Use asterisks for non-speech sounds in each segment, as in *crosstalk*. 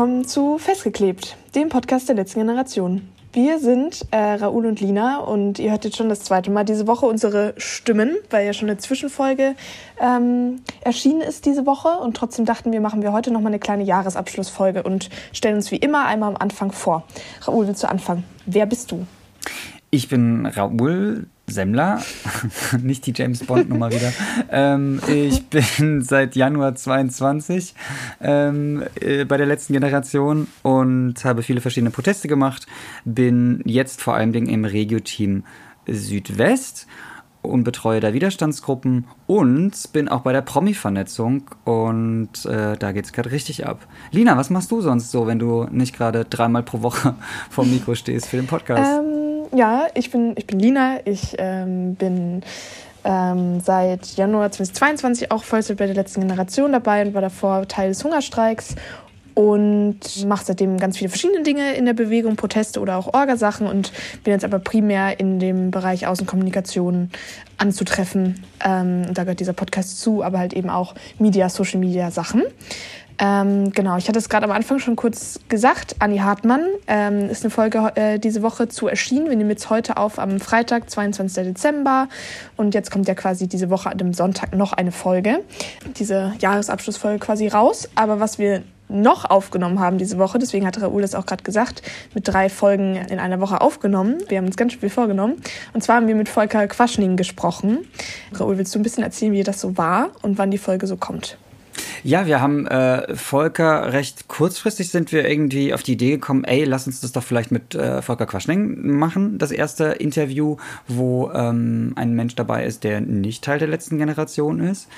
Willkommen zu Festgeklebt, dem Podcast der letzten Generation. Wir sind äh, Raoul und Lina und ihr hört jetzt schon das zweite Mal diese Woche unsere Stimmen, weil ja schon eine Zwischenfolge ähm, erschienen ist diese Woche und trotzdem dachten wir, machen wir heute nochmal eine kleine Jahresabschlussfolge und stellen uns wie immer einmal am Anfang vor. Raoul, willst du anfangen? Wer bist du? Ich bin Raoul Semmler, *laughs* nicht die James Bond Nummer wieder. Ähm, ich bin *laughs* seit Januar 22 ähm, äh, bei der letzten Generation und habe viele verschiedene Proteste gemacht. Bin jetzt vor allem im Regio-Team Südwest und betreue da Widerstandsgruppen und bin auch bei der Promi-Vernetzung und äh, da geht es gerade richtig ab. Lina, was machst du sonst so, wenn du nicht gerade dreimal pro Woche *laughs* vor dem Mikro stehst für den Podcast? Ähm, ja, ich bin, ich bin Lina, ich ähm, bin ähm, seit Januar 2022 auch Vollzeit bei der letzten Generation dabei und war davor Teil des Hungerstreiks und mache seitdem ganz viele verschiedene Dinge in der Bewegung, Proteste oder auch Orgasachen und bin jetzt aber primär in dem Bereich Außenkommunikation anzutreffen. Ähm, da gehört dieser Podcast zu, aber halt eben auch Media, Social Media Sachen. Ähm, genau, ich hatte es gerade am Anfang schon kurz gesagt. Anni Hartmann ähm, ist eine Folge äh, diese Woche zu erschienen. Wir nehmen jetzt heute auf am Freitag, 22. Dezember. Und jetzt kommt ja quasi diese Woche an dem Sonntag noch eine Folge. Diese Jahresabschlussfolge quasi raus. Aber was wir noch aufgenommen haben diese Woche. Deswegen hat Raoul es auch gerade gesagt, mit drei Folgen in einer Woche aufgenommen. Wir haben uns ganz viel vorgenommen. Und zwar haben wir mit Volker Quaschning gesprochen. Raoul, willst du ein bisschen erzählen, wie das so war und wann die Folge so kommt? Ja, wir haben äh, Volker recht kurzfristig sind wir irgendwie auf die Idee gekommen, ey, lass uns das doch vielleicht mit äh, Volker Quaschning machen, das erste Interview, wo ähm, ein Mensch dabei ist, der nicht Teil der letzten Generation ist.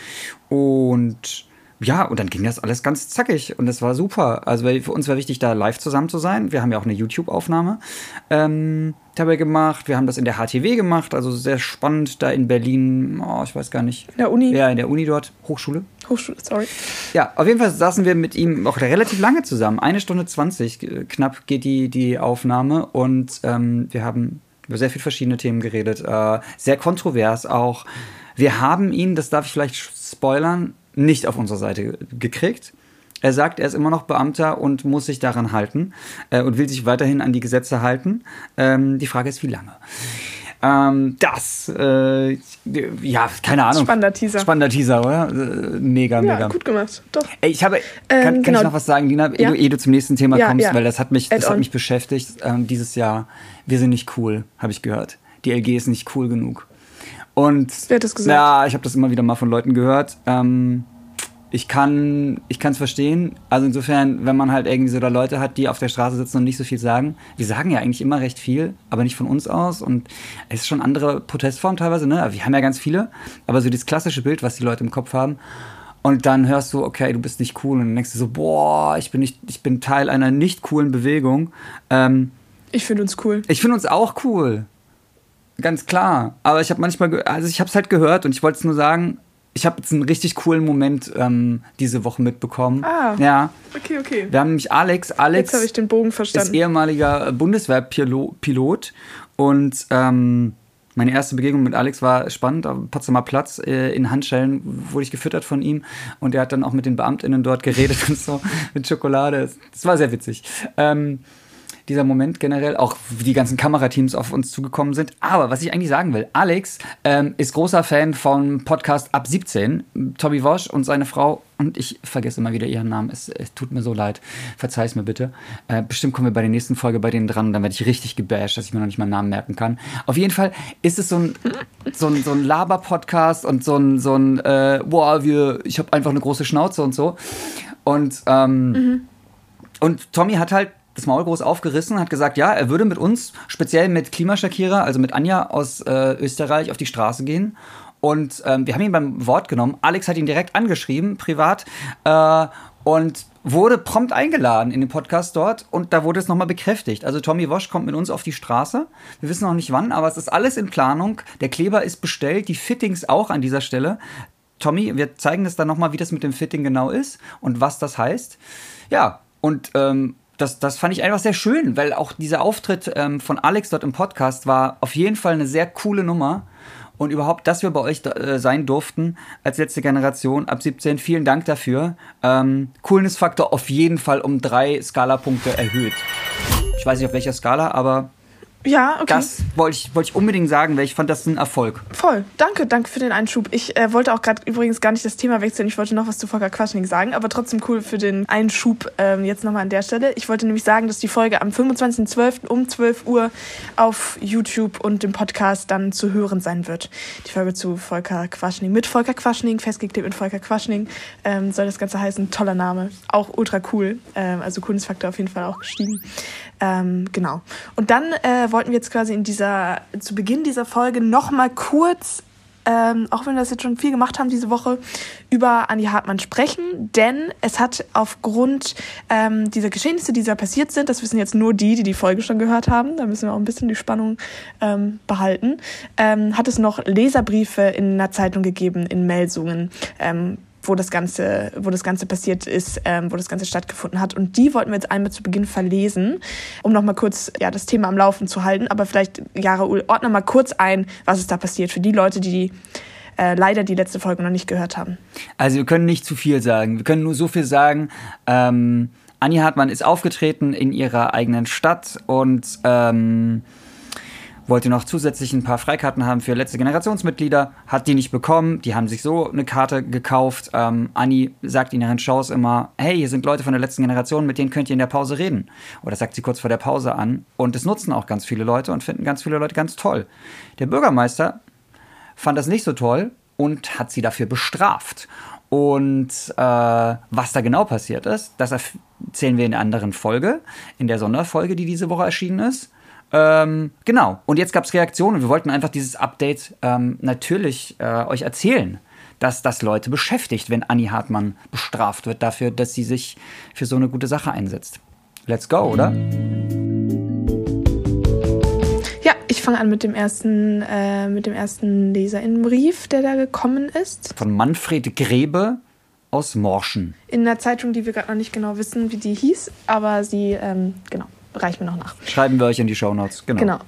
Und ja, und dann ging das alles ganz zackig und das war super. Also für uns war wichtig, da live zusammen zu sein. Wir haben ja auch eine YouTube-Aufnahme ähm, dabei gemacht. Wir haben das in der HTW gemacht, also sehr spannend da in Berlin. Oh, ich weiß gar nicht. In der Uni? Ja, in der Uni dort. Hochschule. Hochschule, sorry. Ja, auf jeden Fall saßen wir mit ihm auch relativ lange zusammen. Eine Stunde zwanzig äh, knapp geht die, die Aufnahme und ähm, wir haben über sehr viele verschiedene Themen geredet. Äh, sehr kontrovers auch. Wir haben ihn, das darf ich vielleicht spoilern, nicht auf unsere Seite gekriegt. Er sagt, er ist immer noch Beamter und muss sich daran halten äh, und will sich weiterhin an die Gesetze halten. Ähm, die Frage ist, wie lange? Ähm, das, äh, ja, keine Ahnung. Spannender Teaser. Spannender Teaser, oder? Äh, mega, ja, mega. gut gemacht, doch. Ey, ich habe, kann, kann genau. ich noch was sagen, Lina, ja? ehe, du, ehe du zum nächsten Thema ja, kommst, ja. weil das hat mich, das hat mich beschäftigt ähm, dieses Jahr. Wir sind nicht cool, habe ich gehört. Die LG ist nicht cool genug. Und Wer hat das gesagt? Ja, ich habe das immer wieder mal von Leuten gehört. Ähm, ich kann ich es verstehen. Also insofern, wenn man halt irgendwie so da Leute hat, die auf der Straße sitzen und nicht so viel sagen. Wir sagen ja eigentlich immer recht viel, aber nicht von uns aus. Und es ist schon andere Protestformen teilweise, ne? Wir haben ja ganz viele, aber so dieses klassische Bild, was die Leute im Kopf haben. Und dann hörst du, okay, du bist nicht cool. Und dann denkst du so, boah, ich bin, nicht, ich bin Teil einer nicht coolen Bewegung. Ähm, ich finde uns cool. Ich finde uns auch cool. Ganz klar. Aber ich habe manchmal, also ich habe es halt gehört und ich wollte es nur sagen, ich habe jetzt einen richtig coolen Moment ähm, diese Woche mitbekommen. Ah. Ja. Okay, okay. Wir haben nämlich Alex. Alex Jetzt habe ich den Bogen verstanden. ist ehemaliger Bundeswehrpilot und ähm, meine erste Begegnung mit Alex war spannend, am Potsdamer Platz äh, in Handschellen wurde ich gefüttert von ihm und er hat dann auch mit den BeamtInnen dort geredet *laughs* und so mit Schokolade. Das war sehr witzig. Ähm, dieser Moment generell, auch wie die ganzen Kamerateams auf uns zugekommen sind. Aber was ich eigentlich sagen will, Alex ähm, ist großer Fan vom Podcast Ab 17. Tobi Wosch und seine Frau, und ich vergesse immer wieder ihren Namen, es, es tut mir so leid, verzeih es mir bitte. Äh, bestimmt kommen wir bei der nächsten Folge bei denen dran, dann werde ich richtig gebasht, dass ich mir noch nicht mal einen Namen merken kann. Auf jeden Fall ist es so ein, so ein, so ein Laber-Podcast und so ein, so ein äh, boah, wir, ich habe einfach eine große Schnauze und so. Und, ähm, mhm. und Tommy hat halt das Maul groß aufgerissen, hat gesagt, ja, er würde mit uns, speziell mit Klimaschakira, also mit Anja aus äh, Österreich, auf die Straße gehen. Und ähm, wir haben ihn beim Wort genommen. Alex hat ihn direkt angeschrieben, privat, äh, und wurde prompt eingeladen in den Podcast dort. Und da wurde es nochmal bekräftigt. Also Tommy Wosch kommt mit uns auf die Straße. Wir wissen noch nicht wann, aber es ist alles in Planung. Der Kleber ist bestellt, die Fittings auch an dieser Stelle. Tommy, wir zeigen das dann nochmal, wie das mit dem Fitting genau ist und was das heißt. Ja, und ähm, das, das fand ich einfach sehr schön, weil auch dieser Auftritt ähm, von Alex dort im Podcast war auf jeden Fall eine sehr coole Nummer. und überhaupt, dass wir bei euch äh, sein durften als letzte Generation ab 17. Vielen Dank dafür. Ähm, Coolness-Faktor auf jeden Fall um drei Skalapunkte erhöht. Ich weiß nicht auf welcher Skala, aber ja, okay. Das wollte ich, wollte ich unbedingt sagen, weil ich fand das ein Erfolg. Voll. Danke, danke für den Einschub. Ich äh, wollte auch gerade übrigens gar nicht das Thema wechseln. Ich wollte noch was zu Volker Quaschning sagen, aber trotzdem cool für den Einschub ähm, jetzt nochmal an der Stelle. Ich wollte nämlich sagen, dass die Folge am 25.12. um 12 Uhr auf YouTube und dem Podcast dann zu hören sein wird. Die Folge zu Volker Quaschning mit Volker Quaschning, festgeklebt mit Volker Quaschning ähm, soll das Ganze heißen. Toller Name. Auch ultra cool. Ähm, also Kunstfaktor auf jeden Fall auch gestiegen. Ähm, genau. Und dann äh, wollten wir jetzt quasi in dieser, zu Beginn dieser Folge nochmal kurz, ähm, auch wenn wir das jetzt schon viel gemacht haben diese Woche, über Anni Hartmann sprechen, denn es hat aufgrund ähm, dieser Geschehnisse, die da passiert sind, das wissen jetzt nur die, die die Folge schon gehört haben, da müssen wir auch ein bisschen die Spannung ähm, behalten, ähm, hat es noch Leserbriefe in einer Zeitung gegeben, in Melsungen ähm, wo das Ganze, wo das Ganze passiert ist, ähm, wo das Ganze stattgefunden hat. Und die wollten wir jetzt einmal zu Beginn verlesen, um nochmal kurz ja, das Thema am Laufen zu halten. Aber vielleicht, Jara ordne mal kurz ein, was ist da passiert für die Leute, die äh, leider die letzte Folge noch nicht gehört haben. Also wir können nicht zu viel sagen. Wir können nur so viel sagen. Ähm, Anni Hartmann ist aufgetreten in ihrer eigenen Stadt und ähm, wollte noch zusätzlich ein paar Freikarten haben für letzte Generationsmitglieder, hat die nicht bekommen, die haben sich so eine Karte gekauft. Ähm, Anni sagt in ihren Shows immer, hey, hier sind Leute von der letzten Generation, mit denen könnt ihr in der Pause reden. Oder sagt sie kurz vor der Pause an. Und das nutzen auch ganz viele Leute und finden ganz viele Leute ganz toll. Der Bürgermeister fand das nicht so toll und hat sie dafür bestraft. Und äh, was da genau passiert ist, das erzählen wir in einer anderen Folge, in der Sonderfolge, die diese Woche erschienen ist. Ähm, genau. Und jetzt gab es Reaktionen wir wollten einfach dieses Update ähm, natürlich äh, euch erzählen, dass das Leute beschäftigt, wenn Anni Hartmann bestraft wird dafür, dass sie sich für so eine gute Sache einsetzt. Let's go, oder? Ja, ich fange an mit dem ersten, äh, mit dem ersten Leserinnenbrief, der da gekommen ist. Von Manfred Grebe aus Morschen. In einer Zeitung, die wir gerade noch nicht genau wissen, wie die hieß, aber sie, ähm, genau, reicht mir noch nach. Schreiben wir euch in die Shownotes, genau. Genau.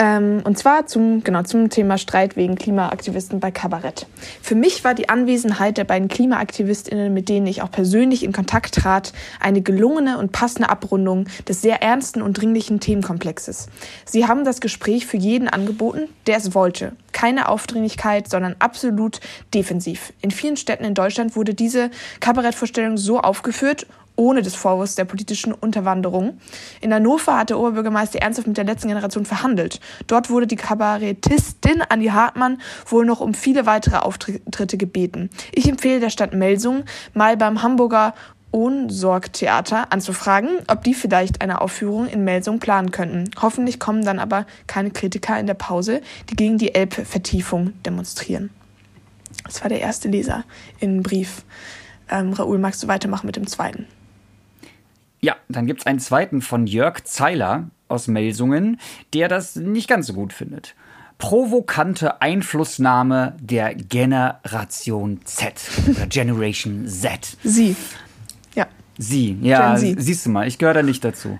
Ähm, und zwar zum, genau, zum Thema Streit wegen Klimaaktivisten bei Kabarett. Für mich war die Anwesenheit der beiden KlimaaktivistInnen, mit denen ich auch persönlich in Kontakt trat, eine gelungene und passende Abrundung des sehr ernsten und dringlichen Themenkomplexes. Sie haben das Gespräch für jeden angeboten, der es wollte. Keine Aufdringlichkeit, sondern absolut defensiv. In vielen Städten in Deutschland wurde diese Kabarettvorstellung so aufgeführt ohne des Vorwurfs der politischen Unterwanderung. In Hannover hat der Oberbürgermeister ernsthaft mit der letzten Generation verhandelt. Dort wurde die Kabarettistin Andi Hartmann wohl noch um viele weitere Auftritte gebeten. Ich empfehle der Stadt Melsung, mal beim Hamburger Ohnsorg-Theater anzufragen, ob die vielleicht eine Aufführung in Melsung planen könnten. Hoffentlich kommen dann aber keine Kritiker in der Pause, die gegen die Elbvertiefung demonstrieren. Das war der erste Leser in Brief. Ähm, Raoul, magst du weitermachen mit dem zweiten? Ja, dann gibt es einen zweiten von Jörg Zeiler aus Melsungen, der das nicht ganz so gut findet. Provokante Einflussnahme der Generation Z oder *laughs* Generation Z. Sie. Ja. Sie, ja, siehst du mal, ich gehöre da nicht dazu.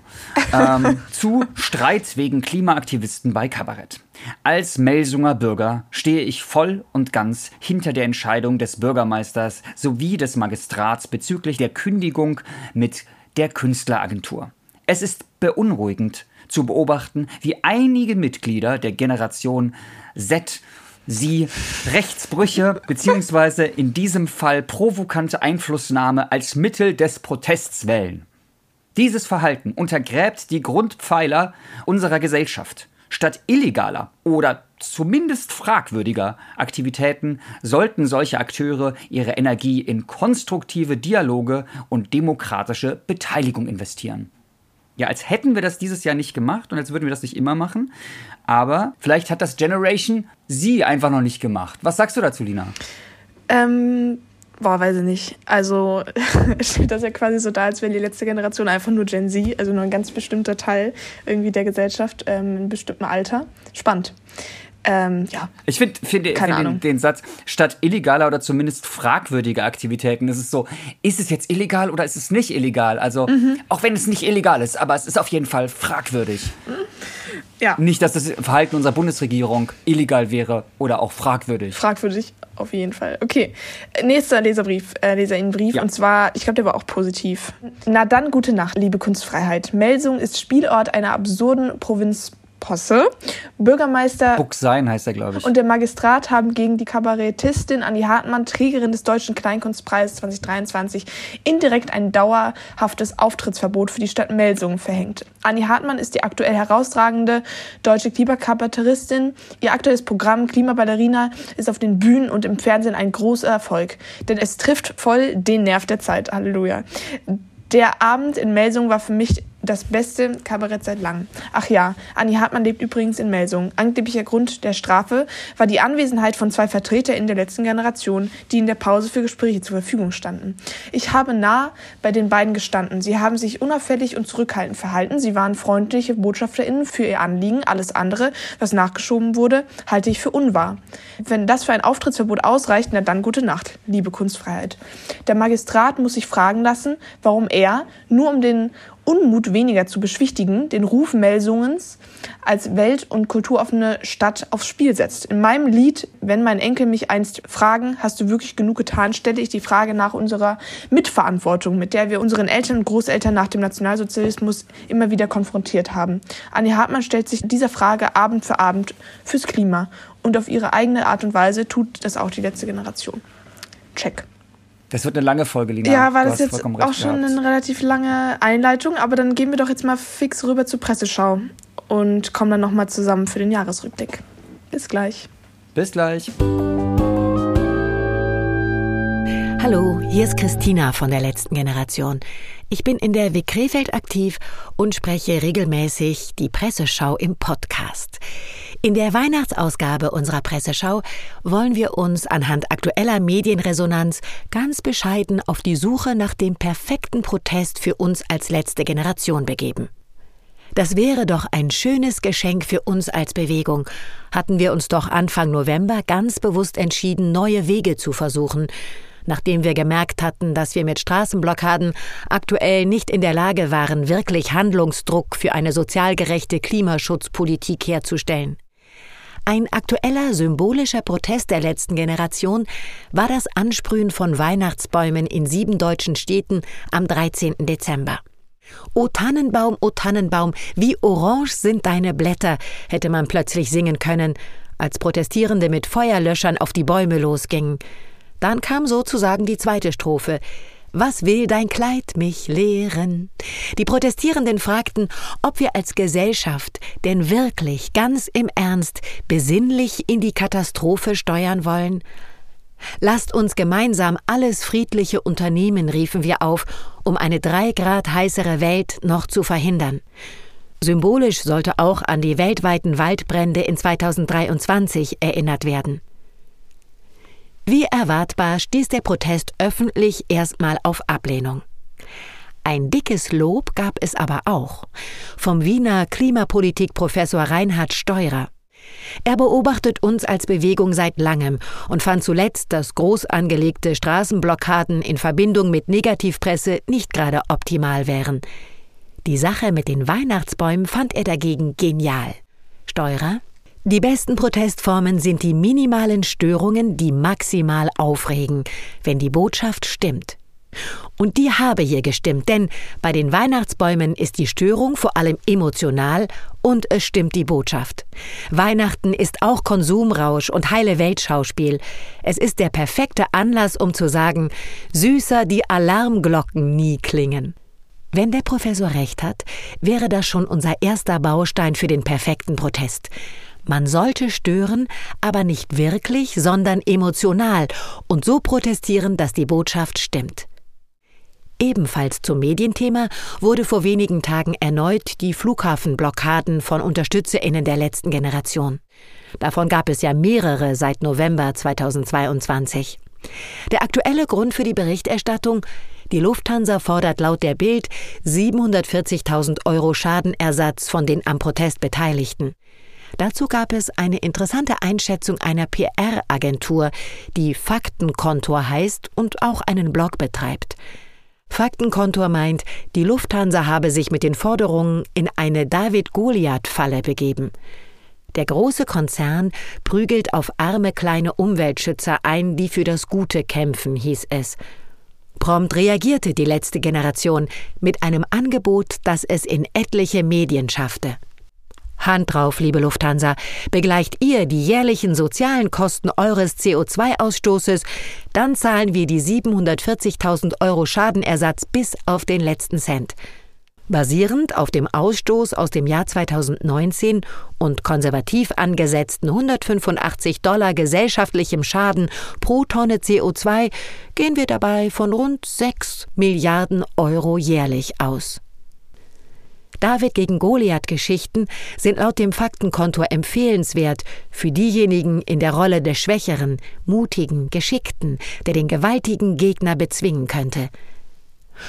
ähm, *laughs* zu Streit wegen Klimaaktivisten bei Kabarett. Als Melsunger Bürger stehe ich voll und ganz hinter der Entscheidung des Bürgermeisters sowie des Magistrats bezüglich der Kündigung mit der Künstleragentur. Es ist beunruhigend zu beobachten, wie einige Mitglieder der Generation Z sie Rechtsbrüche bzw. in diesem Fall provokante Einflussnahme als Mittel des Protests wählen. Dieses Verhalten untergräbt die Grundpfeiler unserer Gesellschaft. Statt illegaler oder zumindest fragwürdiger Aktivitäten sollten solche Akteure ihre Energie in konstruktive Dialoge und demokratische Beteiligung investieren. Ja, als hätten wir das dieses Jahr nicht gemacht und als würden wir das nicht immer machen. Aber vielleicht hat das Generation sie einfach noch nicht gemacht. Was sagst du dazu, Lina? Ähm, Boah, weiß ich nicht. Also *laughs* steht das ja quasi so da, als wäre die letzte Generation einfach nur Gen Z, also nur ein ganz bestimmter Teil irgendwie der Gesellschaft ähm, in bestimmten Alter. Spannend. Ähm, ja. Ich finde find, find den, den, Satz, statt illegaler oder zumindest fragwürdiger Aktivitäten, ist es so, ist es jetzt illegal oder ist es nicht illegal? Also, mhm. auch wenn es nicht illegal ist, aber es ist auf jeden Fall fragwürdig. Ja. Nicht, dass das Verhalten unserer Bundesregierung illegal wäre oder auch fragwürdig. Fragwürdig, auf jeden Fall. Okay, nächster Leserbrief, äh, Leserinnenbrief. Ja. Und zwar, ich glaube, der war auch positiv. Na dann, gute Nacht, liebe Kunstfreiheit. Melsung ist Spielort einer absurden Provinz Posse. Bürgermeister Buchsein heißt er, glaube ich. Und der Magistrat haben gegen die Kabarettistin Anni Hartmann, Trägerin des Deutschen Kleinkunstpreises 2023, indirekt ein dauerhaftes Auftrittsverbot für die Stadt Melsungen verhängt. Anni Hartmann ist die aktuell herausragende deutsche Klimakabarettistin. Ihr aktuelles Programm Klimaballerina ist auf den Bühnen und im Fernsehen ein großer Erfolg, denn es trifft voll den Nerv der Zeit. Halleluja. Der Abend in Melsungen war für mich das beste Kabarett seit langem. Ach ja, Anni Hartmann lebt übrigens in Melsungen. Angeblicher Grund der Strafe war die Anwesenheit von zwei VertreterInnen der letzten Generation, die in der Pause für Gespräche zur Verfügung standen. Ich habe nah bei den beiden gestanden. Sie haben sich unauffällig und zurückhaltend verhalten. Sie waren freundliche BotschafterInnen für ihr Anliegen. Alles andere, was nachgeschoben wurde, halte ich für unwahr. Wenn das für ein Auftrittsverbot ausreicht, na dann gute Nacht, liebe Kunstfreiheit. Der Magistrat muss sich fragen lassen, warum er, nur um den Unmut weniger zu beschwichtigen, den Ruf Melsungens als welt- und kulturoffene Stadt aufs Spiel setzt. In meinem Lied, wenn mein Enkel mich einst fragen, hast du wirklich genug getan, stelle ich die Frage nach unserer Mitverantwortung, mit der wir unseren Eltern und Großeltern nach dem Nationalsozialismus immer wieder konfrontiert haben. Annie Hartmann stellt sich dieser Frage Abend für Abend fürs Klima und auf ihre eigene Art und Weise tut das auch die letzte Generation. Check. Das wird eine lange Folge, Lina. Ja, war das jetzt auch schon gehabt. eine relativ lange Einleitung, aber dann gehen wir doch jetzt mal fix rüber zur Presseschau und kommen dann nochmal zusammen für den Jahresrückblick. Bis gleich. Bis gleich. Hallo, hier ist Christina von der letzten Generation. Ich bin in der WG Krefeld aktiv und spreche regelmäßig die Presseschau im Podcast. In der Weihnachtsausgabe unserer Presseschau wollen wir uns anhand aktueller Medienresonanz ganz bescheiden auf die Suche nach dem perfekten Protest für uns als letzte Generation begeben. Das wäre doch ein schönes Geschenk für uns als Bewegung, hatten wir uns doch Anfang November ganz bewusst entschieden, neue Wege zu versuchen, nachdem wir gemerkt hatten, dass wir mit Straßenblockaden aktuell nicht in der Lage waren, wirklich Handlungsdruck für eine sozial gerechte Klimaschutzpolitik herzustellen. Ein aktueller symbolischer Protest der letzten Generation war das Ansprühen von Weihnachtsbäumen in sieben deutschen Städten am 13. Dezember. O Tannenbaum, o Tannenbaum, wie orange sind deine Blätter, hätte man plötzlich singen können, als Protestierende mit Feuerlöschern auf die Bäume losgingen. Dann kam sozusagen die zweite Strophe. Was will dein Kleid mich lehren? Die Protestierenden fragten, ob wir als Gesellschaft denn wirklich ganz im Ernst besinnlich in die Katastrophe steuern wollen. Lasst uns gemeinsam alles friedliche unternehmen, riefen wir auf, um eine drei Grad heißere Welt noch zu verhindern. Symbolisch sollte auch an die weltweiten Waldbrände in 2023 erinnert werden. Wie erwartbar stieß der Protest öffentlich erstmal auf Ablehnung. Ein dickes Lob gab es aber auch vom Wiener Klimapolitikprofessor Reinhard Steurer. Er beobachtet uns als Bewegung seit langem und fand zuletzt, dass groß angelegte Straßenblockaden in Verbindung mit Negativpresse nicht gerade optimal wären. Die Sache mit den Weihnachtsbäumen fand er dagegen genial. Steurer die besten Protestformen sind die minimalen Störungen, die maximal aufregen, wenn die Botschaft stimmt. Und die habe hier gestimmt, denn bei den Weihnachtsbäumen ist die Störung vor allem emotional und es stimmt die Botschaft. Weihnachten ist auch Konsumrausch und heile Weltschauspiel. Es ist der perfekte Anlass, um zu sagen, süßer die Alarmglocken nie klingen. Wenn der Professor recht hat, wäre das schon unser erster Baustein für den perfekten Protest. Man sollte stören, aber nicht wirklich, sondern emotional und so protestieren, dass die Botschaft stimmt. Ebenfalls zum Medienthema wurde vor wenigen Tagen erneut die Flughafenblockaden von Unterstützerinnen der letzten Generation. Davon gab es ja mehrere seit November 2022. Der aktuelle Grund für die Berichterstattung die Lufthansa fordert laut der Bild 740.000 Euro Schadenersatz von den am Protest Beteiligten. Dazu gab es eine interessante Einschätzung einer PR-Agentur, die Faktenkontor heißt und auch einen Blog betreibt. Faktenkontor meint, die Lufthansa habe sich mit den Forderungen in eine David-Goliath-Falle begeben. Der große Konzern prügelt auf arme kleine Umweltschützer ein, die für das Gute kämpfen, hieß es. Prompt reagierte die letzte Generation mit einem Angebot, das es in etliche Medien schaffte. Hand drauf, liebe Lufthansa, begleicht ihr die jährlichen sozialen Kosten eures CO2-Ausstoßes, dann zahlen wir die 740.000 Euro Schadenersatz bis auf den letzten Cent. Basierend auf dem Ausstoß aus dem Jahr 2019 und konservativ angesetzten 185 Dollar gesellschaftlichem Schaden pro Tonne CO2 gehen wir dabei von rund 6 Milliarden Euro jährlich aus. David gegen Goliath Geschichten sind laut dem Faktenkontor empfehlenswert für diejenigen in der Rolle des Schwächeren, Mutigen, Geschickten, der den gewaltigen Gegner bezwingen könnte.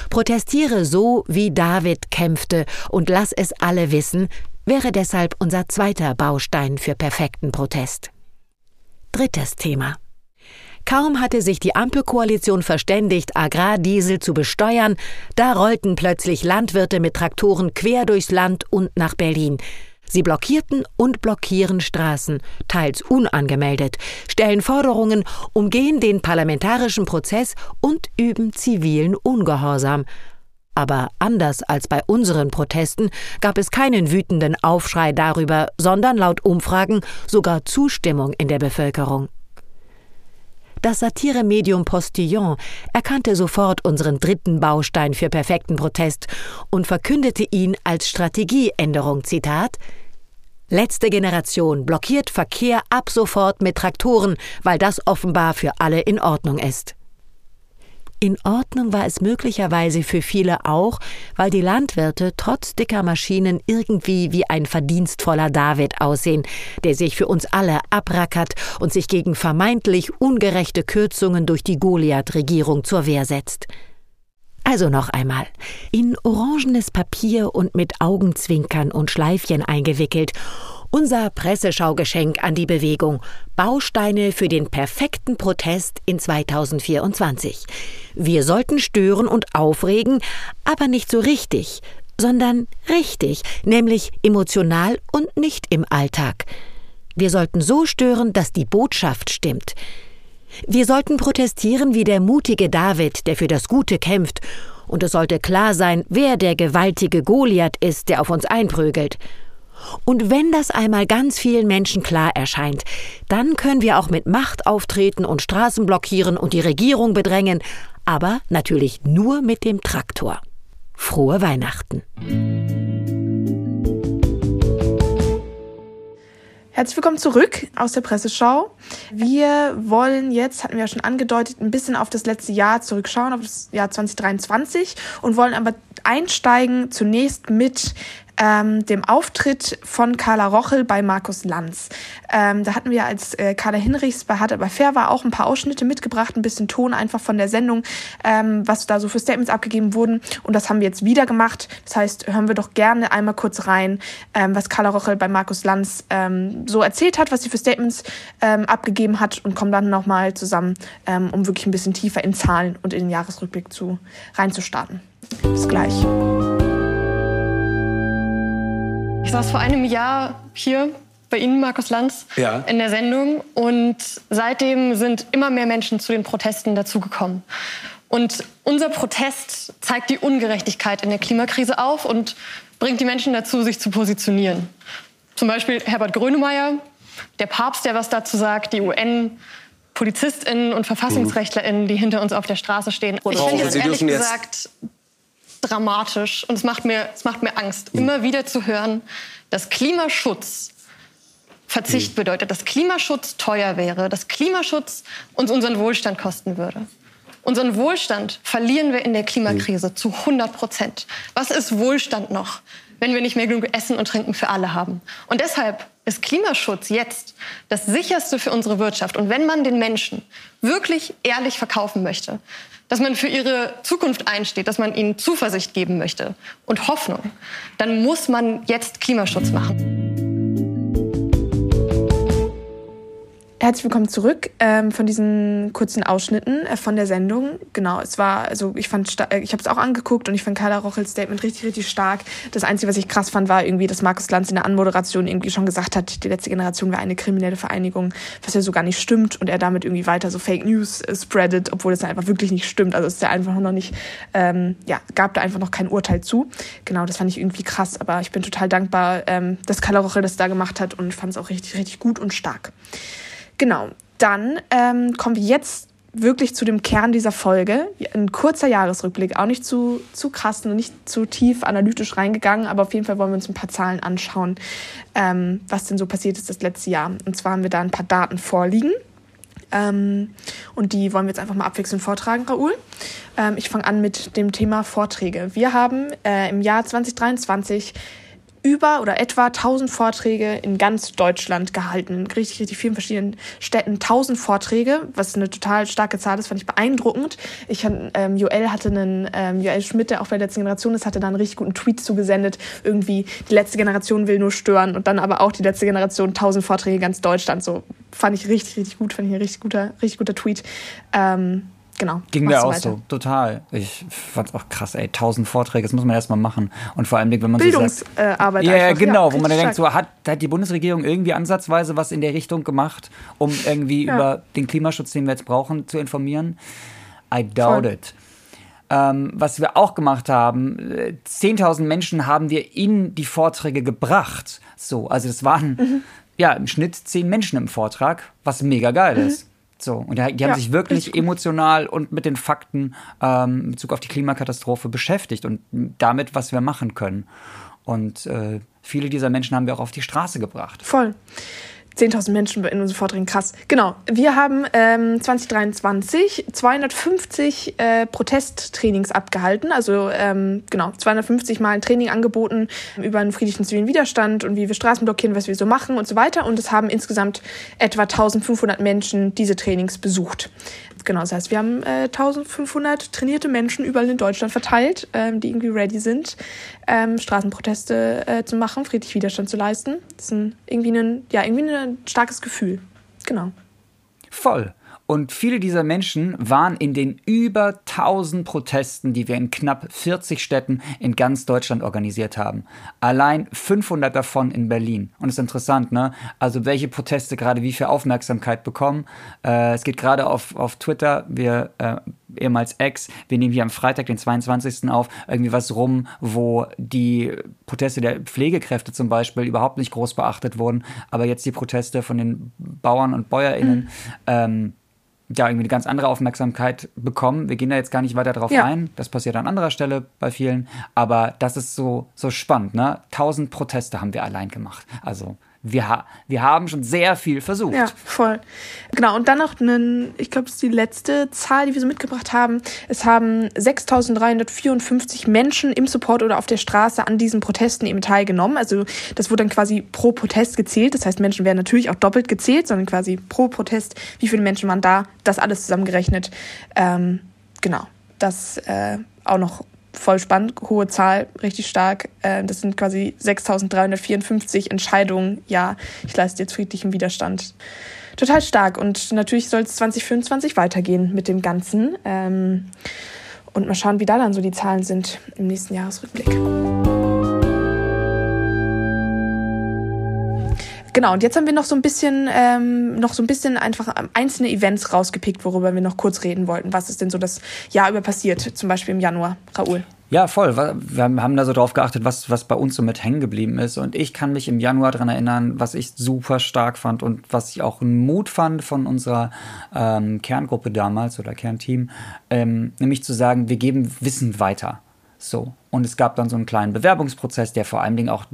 Protestiere so, wie David kämpfte, und lass es alle wissen, wäre deshalb unser zweiter Baustein für perfekten Protest. Drittes Thema. Kaum hatte sich die Ampelkoalition verständigt, Agrardiesel zu besteuern, da rollten plötzlich Landwirte mit Traktoren quer durchs Land und nach Berlin. Sie blockierten und blockieren Straßen, teils unangemeldet, stellen Forderungen, umgehen den parlamentarischen Prozess und üben zivilen Ungehorsam. Aber anders als bei unseren Protesten gab es keinen wütenden Aufschrei darüber, sondern laut Umfragen sogar Zustimmung in der Bevölkerung. Das Satiremedium Postillon erkannte sofort unseren dritten Baustein für perfekten Protest und verkündete ihn als Strategieänderung. Zitat Letzte Generation blockiert Verkehr ab sofort mit Traktoren, weil das offenbar für alle in Ordnung ist. In Ordnung war es möglicherweise für viele auch, weil die Landwirte trotz dicker Maschinen irgendwie wie ein verdienstvoller David aussehen, der sich für uns alle abrackert und sich gegen vermeintlich ungerechte Kürzungen durch die Goliath-Regierung zur Wehr setzt. Also noch einmal. In orangenes Papier und mit Augenzwinkern und Schleifchen eingewickelt. Unser Presseschaugeschenk an die Bewegung. Bausteine für den perfekten Protest in 2024. Wir sollten stören und aufregen, aber nicht so richtig, sondern richtig, nämlich emotional und nicht im Alltag. Wir sollten so stören, dass die Botschaft stimmt. Wir sollten protestieren wie der mutige David, der für das Gute kämpft, und es sollte klar sein, wer der gewaltige Goliath ist, der auf uns einprügelt. Und wenn das einmal ganz vielen Menschen klar erscheint, dann können wir auch mit Macht auftreten und Straßen blockieren und die Regierung bedrängen, aber natürlich nur mit dem Traktor. Frohe Weihnachten. Herzlich willkommen zurück aus der Presseschau. Wir wollen jetzt, hatten wir ja schon angedeutet, ein bisschen auf das letzte Jahr zurückschauen, auf das Jahr 2023 und wollen aber einsteigen zunächst mit ähm, dem Auftritt von Carla Rochel bei Markus Lanz. Ähm, da hatten wir als äh, Carla Hinrichs bei Hart aber fair war auch ein paar Ausschnitte mitgebracht, ein bisschen Ton einfach von der Sendung, ähm, was da so für Statements abgegeben wurden. Und das haben wir jetzt wieder gemacht. Das heißt, hören wir doch gerne einmal kurz rein, ähm, was Carla Rochel bei Markus Lanz ähm, so erzählt hat, was sie für Statements ähm, abgegeben hat und kommen dann nochmal zusammen, um wirklich ein bisschen tiefer in Zahlen und in den Jahresrückblick zu reinzustarten. Bis gleich. Ich saß vor einem Jahr hier bei Ihnen, Markus Lanz, ja. in der Sendung. Und seitdem sind immer mehr Menschen zu den Protesten dazugekommen. Und unser Protest zeigt die Ungerechtigkeit in der Klimakrise auf und bringt die Menschen dazu, sich zu positionieren. Zum Beispiel Herbert Grönemeyer, der Papst, der was dazu sagt, die UN, PolizistInnen und VerfassungsrechtlerInnen, die hinter uns auf der Straße stehen. Ich finde es ehrlich gesagt dramatisch und es macht mir, es macht mir Angst, mhm. immer wieder zu hören, dass Klimaschutz Verzicht mhm. bedeutet, dass Klimaschutz teuer wäre, dass Klimaschutz uns unseren Wohlstand kosten würde. Unseren Wohlstand verlieren wir in der Klimakrise mhm. zu 100 Prozent. Was ist Wohlstand noch, wenn wir nicht mehr genug Essen und Trinken für alle haben? Und deshalb ist Klimaschutz jetzt das sicherste für unsere Wirtschaft. Und wenn man den Menschen wirklich ehrlich verkaufen möchte, dass man für ihre Zukunft einsteht, dass man ihnen Zuversicht geben möchte und Hoffnung, dann muss man jetzt Klimaschutz machen. Herzlich willkommen zurück ähm, von diesen kurzen Ausschnitten äh, von der Sendung. Genau, es war, also ich fand, äh, ich habe es auch angeguckt und ich fand Carla Rochels Statement richtig, richtig stark. Das Einzige, was ich krass fand, war irgendwie, dass Markus Lanz in der Anmoderation irgendwie schon gesagt hat, die letzte Generation wäre eine kriminelle Vereinigung, was ja so gar nicht stimmt und er damit irgendwie weiter so Fake News äh, spreadet, obwohl es einfach wirklich nicht stimmt. Also es ist ja einfach noch nicht, ähm, ja, gab da einfach noch kein Urteil zu. Genau, das fand ich irgendwie krass, aber ich bin total dankbar, ähm, dass Carla Rochel das da gemacht hat und fand es auch richtig, richtig gut und stark. Genau, dann ähm, kommen wir jetzt wirklich zu dem Kern dieser Folge. Ein kurzer Jahresrückblick, auch nicht zu, zu krass und nicht zu tief analytisch reingegangen, aber auf jeden Fall wollen wir uns ein paar Zahlen anschauen, ähm, was denn so passiert ist das letzte Jahr. Und zwar haben wir da ein paar Daten vorliegen. Ähm, und die wollen wir jetzt einfach mal abwechselnd vortragen, Raoul. Ähm, ich fange an mit dem Thema Vorträge. Wir haben äh, im Jahr 2023 über oder etwa 1000 Vorträge in ganz Deutschland gehalten, in richtig, richtig vielen verschiedenen Städten. 1000 Vorträge, was eine total starke Zahl ist, fand ich beeindruckend. Ich ähm, Joel hatte einen, ähm, Joel Schmidt, der auch bei der letzten Generation ist, hatte da einen richtig guten Tweet zugesendet. Irgendwie, die letzte Generation will nur stören und dann aber auch die letzte Generation 1000 Vorträge in ganz Deutschland. So fand ich richtig, richtig gut, fand ich ein richtig guter, richtig guter Tweet. Ähm, genau. Ging mir auch so, total. Ich fand es auch krass, ey, tausend Vorträge, das muss man erstmal machen. Und vor allem, wenn man Bildungsarbeit. So sagt, ja, genau, ja, wo man dann denkt, so hat, hat die Bundesregierung irgendwie ansatzweise was in der Richtung gemacht, um irgendwie ja. über den Klimaschutz, den wir jetzt brauchen, zu informieren. I doubt Voll. it. Ähm, was wir auch gemacht haben, 10.000 Menschen haben wir in die Vorträge gebracht. So, also das waren mhm. ja im Schnitt zehn Menschen im Vortrag, was mega geil mhm. ist. So, und die, die haben ja, sich wirklich emotional und mit den Fakten ähm, in Bezug auf die Klimakatastrophe beschäftigt und damit, was wir machen können. Und äh, viele dieser Menschen haben wir auch auf die Straße gebracht. Voll. 10.000 Menschen in unseren Vorträgen, krass. Genau, wir haben ähm, 2023 250 äh, Protesttrainings abgehalten, also ähm, genau, 250 Mal ein Training angeboten über einen friedlichen zivilen Widerstand und wie wir Straßen blockieren, was wir so machen und so weiter. Und es haben insgesamt etwa 1500 Menschen diese Trainings besucht. Genau, das heißt, wir haben äh, 1500 trainierte Menschen überall in Deutschland verteilt, ähm, die irgendwie ready sind, ähm, Straßenproteste äh, zu machen, friedlich Widerstand zu leisten. Das ist ein, irgendwie, ein, ja, irgendwie ein starkes Gefühl. Genau. Voll. Und viele dieser Menschen waren in den über 1000 Protesten, die wir in knapp 40 Städten in ganz Deutschland organisiert haben. Allein 500 davon in Berlin. Und es ist interessant, ne? Also welche Proteste gerade wie viel Aufmerksamkeit bekommen. Äh, es geht gerade auf, auf Twitter, wir äh, ehemals Ex, wir nehmen hier am Freitag, den 22. auf, irgendwie was rum, wo die Proteste der Pflegekräfte zum Beispiel überhaupt nicht groß beachtet wurden, aber jetzt die Proteste von den Bauern und BäuerInnen mhm. ähm, ja, irgendwie eine ganz andere Aufmerksamkeit bekommen. Wir gehen da jetzt gar nicht weiter drauf ja. ein. Das passiert an anderer Stelle bei vielen. Aber das ist so, so spannend, ne? Tausend Proteste haben wir allein gemacht. Also wir, wir haben schon sehr viel versucht. Ja, voll. Genau, und dann noch einen, ich glaube, das ist die letzte Zahl, die wir so mitgebracht haben. Es haben 6.354 Menschen im Support oder auf der Straße an diesen Protesten eben teilgenommen. Also das wurde dann quasi pro Protest gezählt. Das heißt, Menschen werden natürlich auch doppelt gezählt, sondern quasi pro Protest, wie viele Menschen waren da, das alles zusammengerechnet. Ähm, genau, das äh, auch noch voll spannend, hohe Zahl, richtig stark. Äh, das sind quasi 6.354 Entscheidungen. Ja, ich leiste jetzt friedlichen Widerstand. Total stark. Und natürlich soll es 2025 weitergehen mit dem Ganzen. Ähm, und mal schauen, wie da dann so die Zahlen sind im nächsten Jahresrückblick. Genau, und jetzt haben wir noch so ein bisschen, ähm, noch so ein bisschen einfach einzelne Events rausgepickt, worüber wir noch kurz reden wollten. Was ist denn so das Jahr über passiert, zum Beispiel im Januar, Raoul? Ja, voll. Wir haben da so drauf geachtet, was, was bei uns so mit hängen geblieben ist. Und ich kann mich im Januar daran erinnern, was ich super stark fand und was ich auch einen Mut fand von unserer ähm, Kerngruppe damals oder Kernteam, ähm, nämlich zu sagen, wir geben Wissen weiter. So. Und es gab dann so einen kleinen Bewerbungsprozess, der vor allen Dingen auch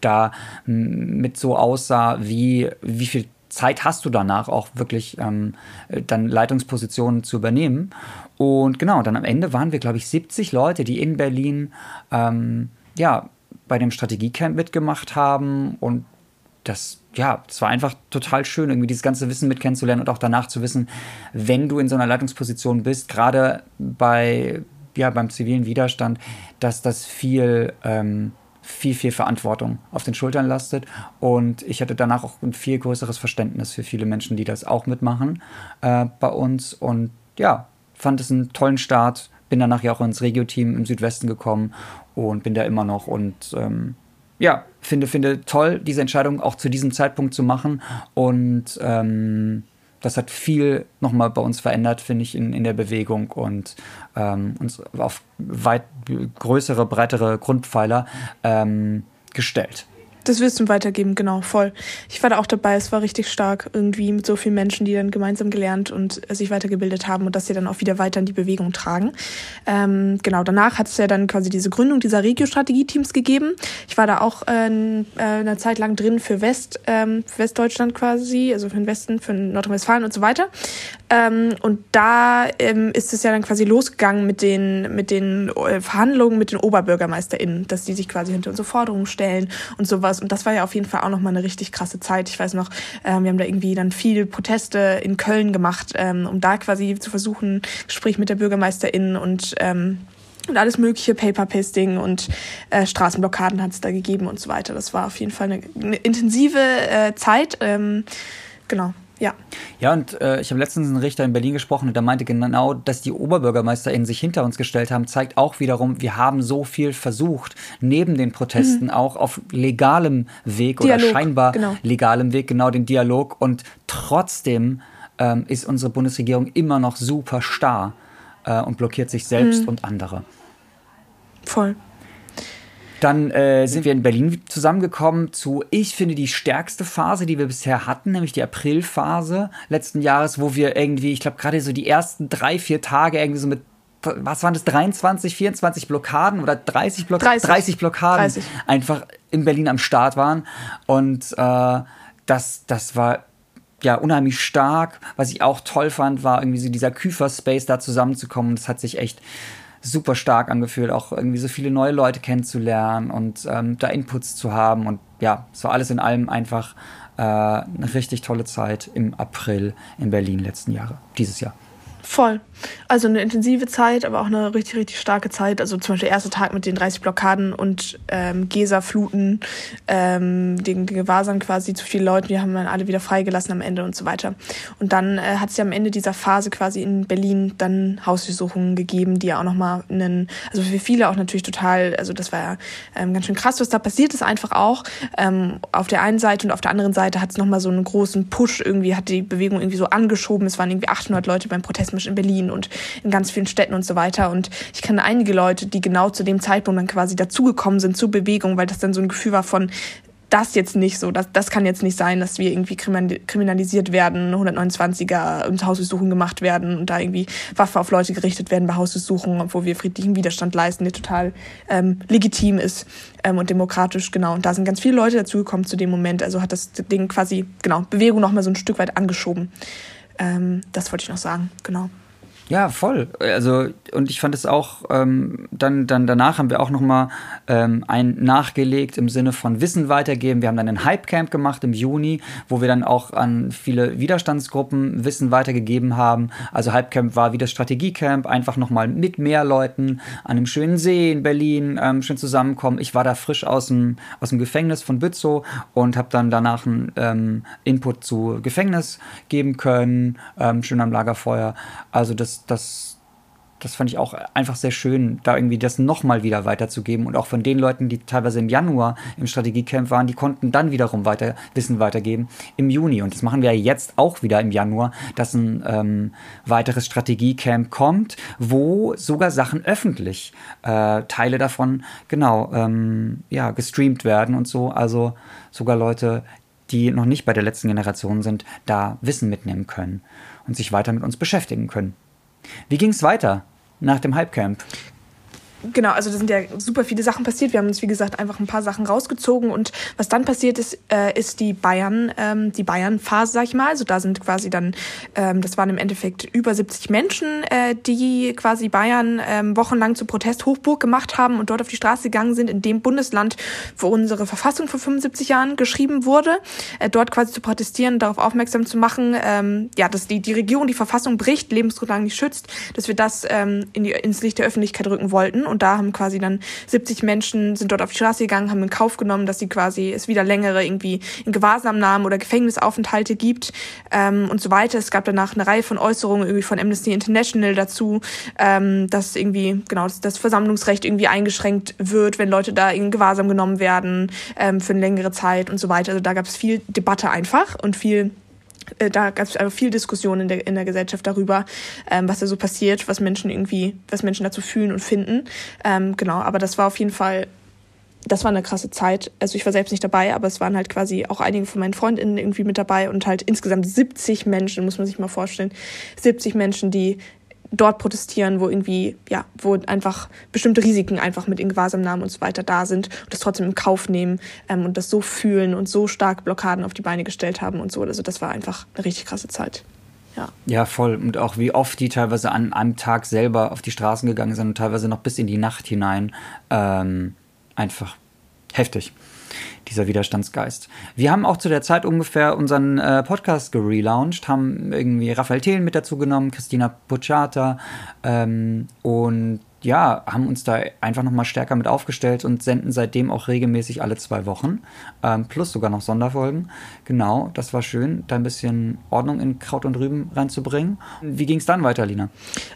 da mit so aussah, wie, wie viel Zeit hast du danach auch wirklich ähm, dann Leitungspositionen zu übernehmen. Und genau, dann am Ende waren wir, glaube ich, 70 Leute, die in Berlin ähm, ja, bei dem Strategiecamp mitgemacht haben. Und das, ja, es war einfach total schön, irgendwie dieses ganze Wissen mit kennenzulernen und auch danach zu wissen, wenn du in so einer Leitungsposition bist, gerade bei ja, beim zivilen Widerstand, dass das viel, ähm, viel, viel Verantwortung auf den Schultern lastet. Und ich hatte danach auch ein viel größeres Verständnis für viele Menschen, die das auch mitmachen äh, bei uns. Und ja, fand es einen tollen Start. Bin danach ja auch ins Regio-Team im Südwesten gekommen und bin da immer noch. Und ähm, ja, finde, finde toll, diese Entscheidung auch zu diesem Zeitpunkt zu machen. Und ähm, das hat viel nochmal bei uns verändert, finde ich, in, in der Bewegung und ähm, uns auf weit größere, breitere Grundpfeiler ähm, gestellt. Das Wissen weitergeben, genau, voll. Ich war da auch dabei, es war richtig stark, irgendwie mit so vielen Menschen, die dann gemeinsam gelernt und äh, sich weitergebildet haben und das sie dann auch wieder weiter in die Bewegung tragen. Ähm, genau, danach hat es ja dann quasi diese Gründung dieser Regio-Strategie-Teams gegeben. Ich war da auch äh, äh, eine Zeit lang drin für West, ähm, für Westdeutschland quasi, also für den Westen, für Nordrhein-Westfalen und so weiter. Ähm, und da ähm, ist es ja dann quasi losgegangen mit den, mit den äh, Verhandlungen mit den OberbürgermeisterInnen, dass die sich quasi hinter unsere Forderungen stellen und sowas sowas. Und das war ja auf jeden Fall auch nochmal eine richtig krasse Zeit. Ich weiß noch, ähm, wir haben da irgendwie dann viel Proteste in Köln gemacht, ähm, um da quasi zu versuchen, Gespräch mit der Bürgermeisterin und ähm, und alles mögliche, Paper-Pasting und äh, Straßenblockaden hat es da gegeben und so weiter. Das war auf jeden Fall eine, eine intensive äh, Zeit. Ähm, genau. Ja. Ja, und äh, ich habe letztens einen Richter in Berlin gesprochen und der meinte genau, dass die OberbürgermeisterInnen sich hinter uns gestellt haben, zeigt auch wiederum, wir haben so viel versucht, neben den Protesten mhm. auch auf legalem Weg Dialog, oder scheinbar genau. legalem Weg, genau den Dialog. Und trotzdem ähm, ist unsere Bundesregierung immer noch super starr äh, und blockiert sich selbst mhm. und andere. Voll. Dann äh, sind wir in Berlin zusammengekommen zu, ich finde, die stärkste Phase, die wir bisher hatten, nämlich die Aprilphase letzten Jahres, wo wir irgendwie, ich glaube, gerade so die ersten drei, vier Tage irgendwie so mit was waren das, 23, 24 Blockaden oder 30, Block 30. 30 Blockaden 30. einfach in Berlin am Start waren. Und äh, das, das war ja unheimlich stark. Was ich auch toll fand, war irgendwie so dieser Küfer-Space da zusammenzukommen. Das hat sich echt super stark angefühlt, auch irgendwie so viele neue Leute kennenzulernen und ähm, da Inputs zu haben. Und ja, es war alles in allem einfach äh, eine richtig tolle Zeit im April in Berlin letzten Jahre, dieses Jahr. Voll. Also eine intensive Zeit, aber auch eine richtig, richtig starke Zeit. Also zum Beispiel der erste Tag mit den 30 Blockaden und ähm, Gesa-Fluten, ähm, den Gewahrsam quasi zu viele Leute, die haben dann alle wieder freigelassen am Ende und so weiter. Und dann äh, hat es ja am Ende dieser Phase quasi in Berlin dann Hausdurchsuchungen gegeben, die ja auch nochmal einen, also für viele auch natürlich total, also das war ja ähm, ganz schön krass, was da passiert ist einfach auch. Ähm, auf der einen Seite und auf der anderen Seite hat es nochmal so einen großen Push irgendwie, hat die Bewegung irgendwie so angeschoben. Es waren irgendwie 800 Leute beim Protest Tourismus in Berlin und in ganz vielen Städten und so weiter. Und ich kenne einige Leute, die genau zu dem Zeitpunkt dann quasi dazugekommen sind zur Bewegung, weil das dann so ein Gefühl war von, das jetzt nicht so, das, das kann jetzt nicht sein, dass wir irgendwie kriminalisiert werden, 129er und Hausdurchsuchungen gemacht werden und da irgendwie Waffe auf Leute gerichtet werden bei Hausdurchsuchungen, obwohl wir friedlichen Widerstand leisten, der total ähm, legitim ist ähm, und demokratisch, genau. Und da sind ganz viele Leute dazugekommen zu dem Moment, also hat das Ding quasi, genau, Bewegung nochmal so ein Stück weit angeschoben. Ähm, das wollte ich noch sagen, genau. Ja, voll. Also, und ich fand es auch, ähm, dann, dann danach haben wir auch nochmal ähm, ein nachgelegt im Sinne von Wissen weitergeben. Wir haben dann ein Hype-Camp gemacht im Juni, wo wir dann auch an viele Widerstandsgruppen Wissen weitergegeben haben. Also Hype-Camp war wie das Strategie-Camp, einfach nochmal mit mehr Leuten an einem schönen See in Berlin ähm, schön zusammenkommen. Ich war da frisch aus dem, aus dem Gefängnis von Bützow und habe dann danach einen ähm, Input zu Gefängnis geben können, ähm, schön am Lagerfeuer. Also das das, das, fand ich auch einfach sehr schön, da irgendwie das nochmal wieder weiterzugeben. Und auch von den Leuten, die teilweise im Januar im Strategiecamp waren, die konnten dann wiederum weiter Wissen weitergeben im Juni. Und das machen wir jetzt auch wieder im Januar, dass ein ähm, weiteres Strategiecamp kommt, wo sogar Sachen öffentlich, äh, Teile davon, genau, ähm, ja, gestreamt werden und so. Also sogar Leute, die noch nicht bei der letzten Generation sind, da Wissen mitnehmen können und sich weiter mit uns beschäftigen können. Wie ging es weiter nach dem Hypecamp? Genau, also da sind ja super viele Sachen passiert. Wir haben uns, wie gesagt, einfach ein paar Sachen rausgezogen. Und was dann passiert ist, äh, ist die Bayern, ähm, die Bayern-Phase, sag ich mal. Also da sind quasi dann, ähm, das waren im Endeffekt über 70 Menschen, äh, die quasi Bayern ähm, wochenlang zur Protesthochburg gemacht haben und dort auf die Straße gegangen sind, in dem Bundesland, wo unsere Verfassung vor 75 Jahren geschrieben wurde, äh, dort quasi zu protestieren, darauf aufmerksam zu machen, ähm, ja, dass die, die Regierung die Verfassung bricht, Lebensgrundlagen nicht schützt, dass wir das ähm, in die, ins Licht der Öffentlichkeit rücken wollten und da haben quasi dann 70 Menschen sind dort auf die Straße gegangen, haben in Kauf genommen, dass sie quasi es wieder längere irgendwie in Gewahrsam nahmen oder Gefängnisaufenthalte gibt ähm, und so weiter. Es gab danach eine Reihe von Äußerungen irgendwie von Amnesty International dazu, ähm, dass irgendwie genau das, das Versammlungsrecht irgendwie eingeschränkt wird, wenn Leute da in Gewahrsam genommen werden ähm, für eine längere Zeit und so weiter. Also da gab es viel Debatte einfach und viel da gab es einfach viel Diskussion in der, in der Gesellschaft darüber, ähm, was da so passiert, was Menschen irgendwie, was Menschen dazu fühlen und finden. Ähm, genau, aber das war auf jeden Fall, das war eine krasse Zeit. Also ich war selbst nicht dabei, aber es waren halt quasi auch einige von meinen Freundinnen irgendwie mit dabei und halt insgesamt 70 Menschen, muss man sich mal vorstellen, 70 Menschen, die dort protestieren, wo irgendwie, ja, wo einfach bestimmte Risiken einfach mit in Gewahrsamnahmen und so weiter da sind und das trotzdem im Kauf nehmen ähm, und das so fühlen und so stark Blockaden auf die Beine gestellt haben und so. Also das war einfach eine richtig krasse Zeit. Ja. ja, voll. Und auch wie oft die teilweise an einem Tag selber auf die Straßen gegangen sind und teilweise noch bis in die Nacht hinein. Ähm, einfach heftig dieser Widerstandsgeist. Wir haben auch zu der Zeit ungefähr unseren äh, Podcast gelauncht, haben irgendwie Raphael Thelen mit dazu genommen, Christina Pucciata ähm, und ja, haben uns da einfach nochmal stärker mit aufgestellt und senden seitdem auch regelmäßig alle zwei Wochen. Ähm, plus sogar noch Sonderfolgen. Genau, das war schön, da ein bisschen Ordnung in Kraut und Rüben reinzubringen. Wie ging es dann weiter, Lina?